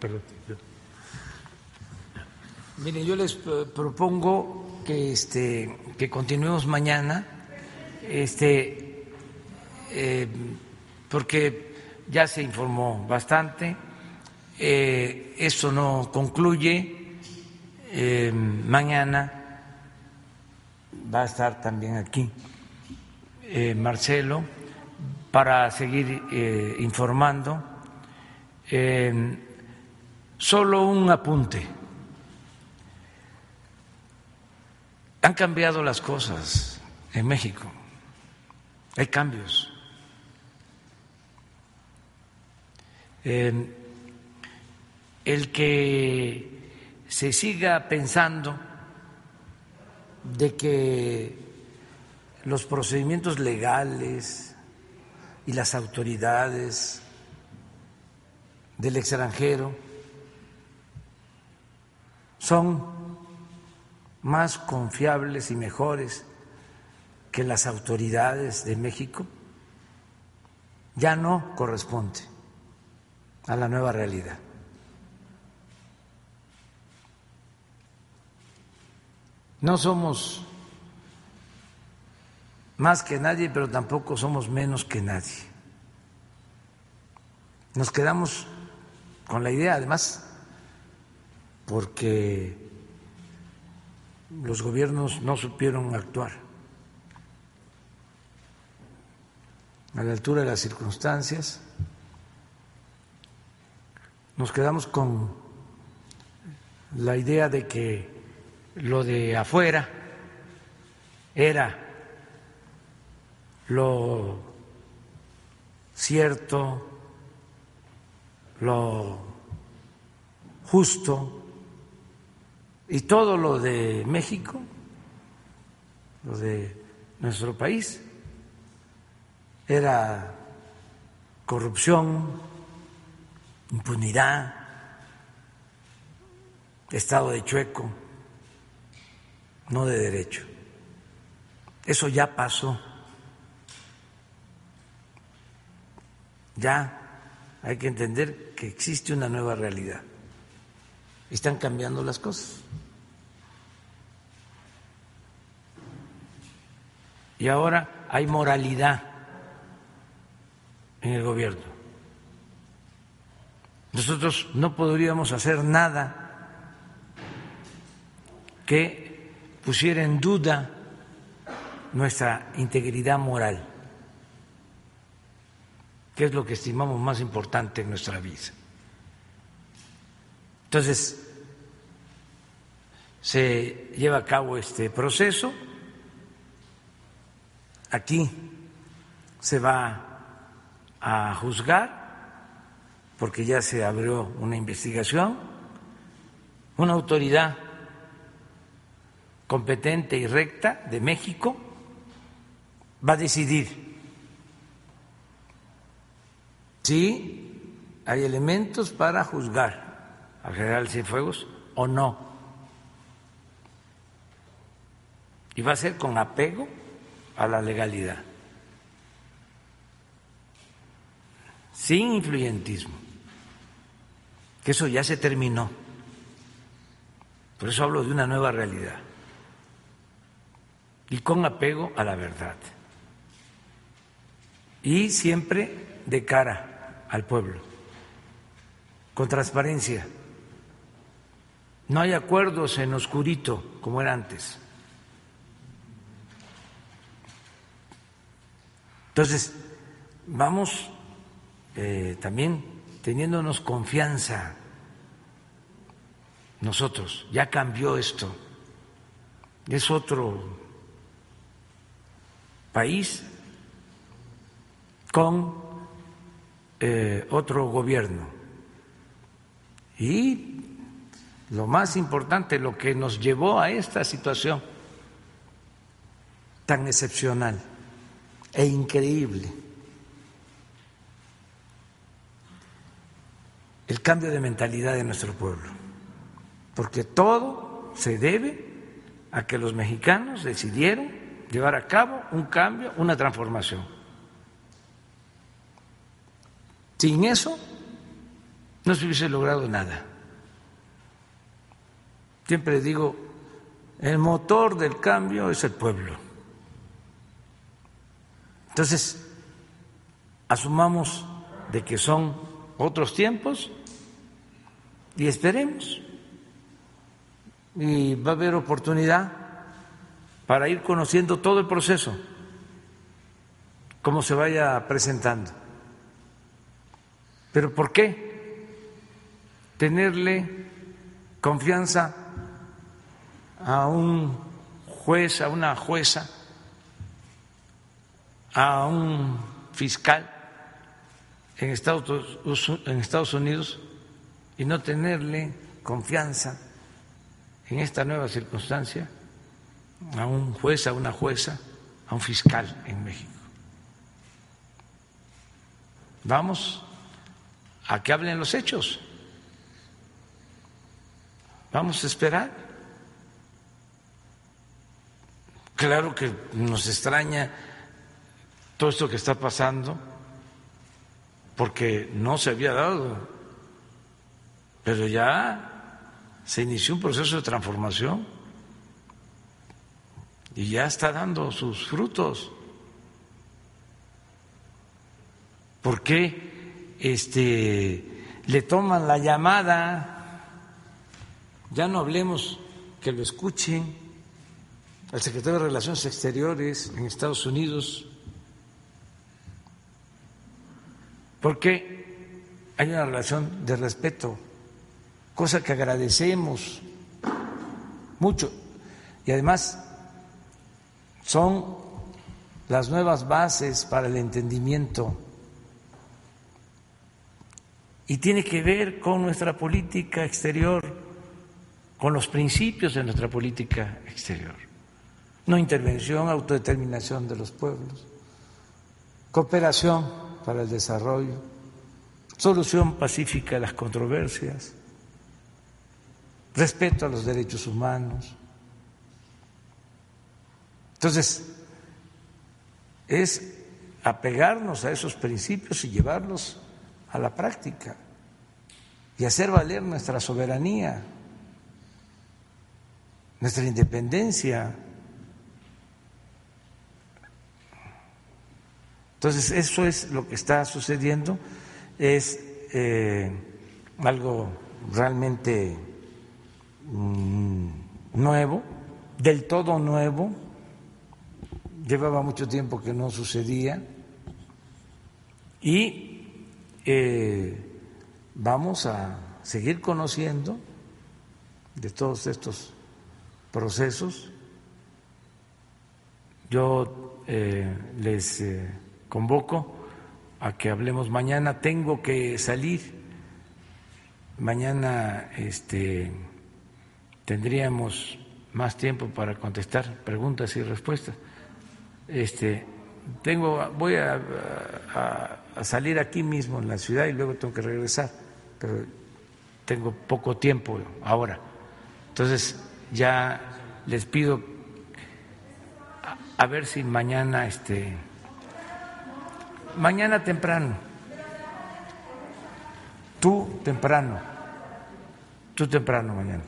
Perdón. Miren, yo les propongo que, este, que continuemos mañana, este, eh, porque ya se informó bastante. Eh, esto no concluye. Eh, mañana va a estar también aquí Marcelo para seguir informando. Solo un apunte. Han cambiado las cosas en México. Hay cambios. el que se siga pensando de que los procedimientos legales y las autoridades del extranjero son más confiables y mejores que las autoridades de México, ya no corresponde a la nueva realidad. No somos más que nadie, pero tampoco somos menos que nadie. Nos quedamos con la idea, además, porque los gobiernos no supieron actuar a la altura de las circunstancias. Nos quedamos con la idea de que lo de afuera era lo cierto, lo justo, y todo lo de México, lo de nuestro país, era corrupción, impunidad, estado de chueco, no de derecho. Eso ya pasó. Ya hay que entender que existe una nueva realidad. Están cambiando las cosas. Y ahora hay moralidad en el gobierno. Nosotros no podríamos hacer nada que pusiera en duda nuestra integridad moral, que es lo que estimamos más importante en nuestra vida. Entonces, se lleva a cabo este proceso, aquí se va a juzgar, porque ya se abrió una investigación, una autoridad competente y recta de México va a decidir si hay elementos para juzgar al general Cienfuegos o no. Y va a ser con apego a la legalidad, sin influyentismo, que eso ya se terminó. Por eso hablo de una nueva realidad y con apego a la verdad. Y siempre de cara al pueblo, con transparencia. No hay acuerdos en oscurito como era antes. Entonces, vamos eh, también teniéndonos confianza nosotros, ya cambió esto, es otro país con eh, otro gobierno. Y lo más importante, lo que nos llevó a esta situación tan excepcional e increíble, el cambio de mentalidad de nuestro pueblo, porque todo se debe a que los mexicanos decidieron llevar a cabo un cambio, una transformación. Sin eso no se hubiese logrado nada. Siempre digo, el motor del cambio es el pueblo. Entonces, asumamos de que son otros tiempos y esperemos. Y va a haber oportunidad para ir conociendo todo el proceso, cómo se vaya presentando. Pero ¿por qué tenerle confianza a un juez, a una jueza, a un fiscal en Estados, Unidos y no tenerle confianza en esta nueva circunstancia? a un juez, a una jueza, a un fiscal en México. Vamos a que hablen los hechos. Vamos a esperar. Claro que nos extraña todo esto que está pasando, porque no se había dado, pero ya se inició un proceso de transformación y ya está dando sus frutos. ¿Por qué este, le toman la llamada, ya no hablemos que lo escuchen. Al secretario de Relaciones Exteriores en Estados Unidos, porque hay una relación de respeto, cosa que agradecemos mucho. Y además son las nuevas bases para el entendimiento y tiene que ver con nuestra política exterior, con los principios de nuestra política exterior. No intervención, autodeterminación de los pueblos, cooperación para el desarrollo, solución pacífica de las controversias, respeto a los derechos humanos. Entonces, es apegarnos a esos principios y llevarlos a la práctica y hacer valer nuestra soberanía, nuestra independencia. Entonces, eso es lo que está sucediendo, es eh, algo realmente mm, nuevo, del todo nuevo, llevaba mucho tiempo que no sucedía. Y eh, vamos a seguir conociendo de todos estos procesos. Yo eh, les convoco a que hablemos mañana. Tengo que salir. Mañana este, tendríamos más tiempo para contestar preguntas y respuestas. Este, tengo, voy a, salir aquí mismo en la ciudad y luego tengo que regresar, pero tengo poco tiempo ahora. Entonces ya les pido a, ver si mañana, este, mañana temprano, tú temprano, tú temprano mañana.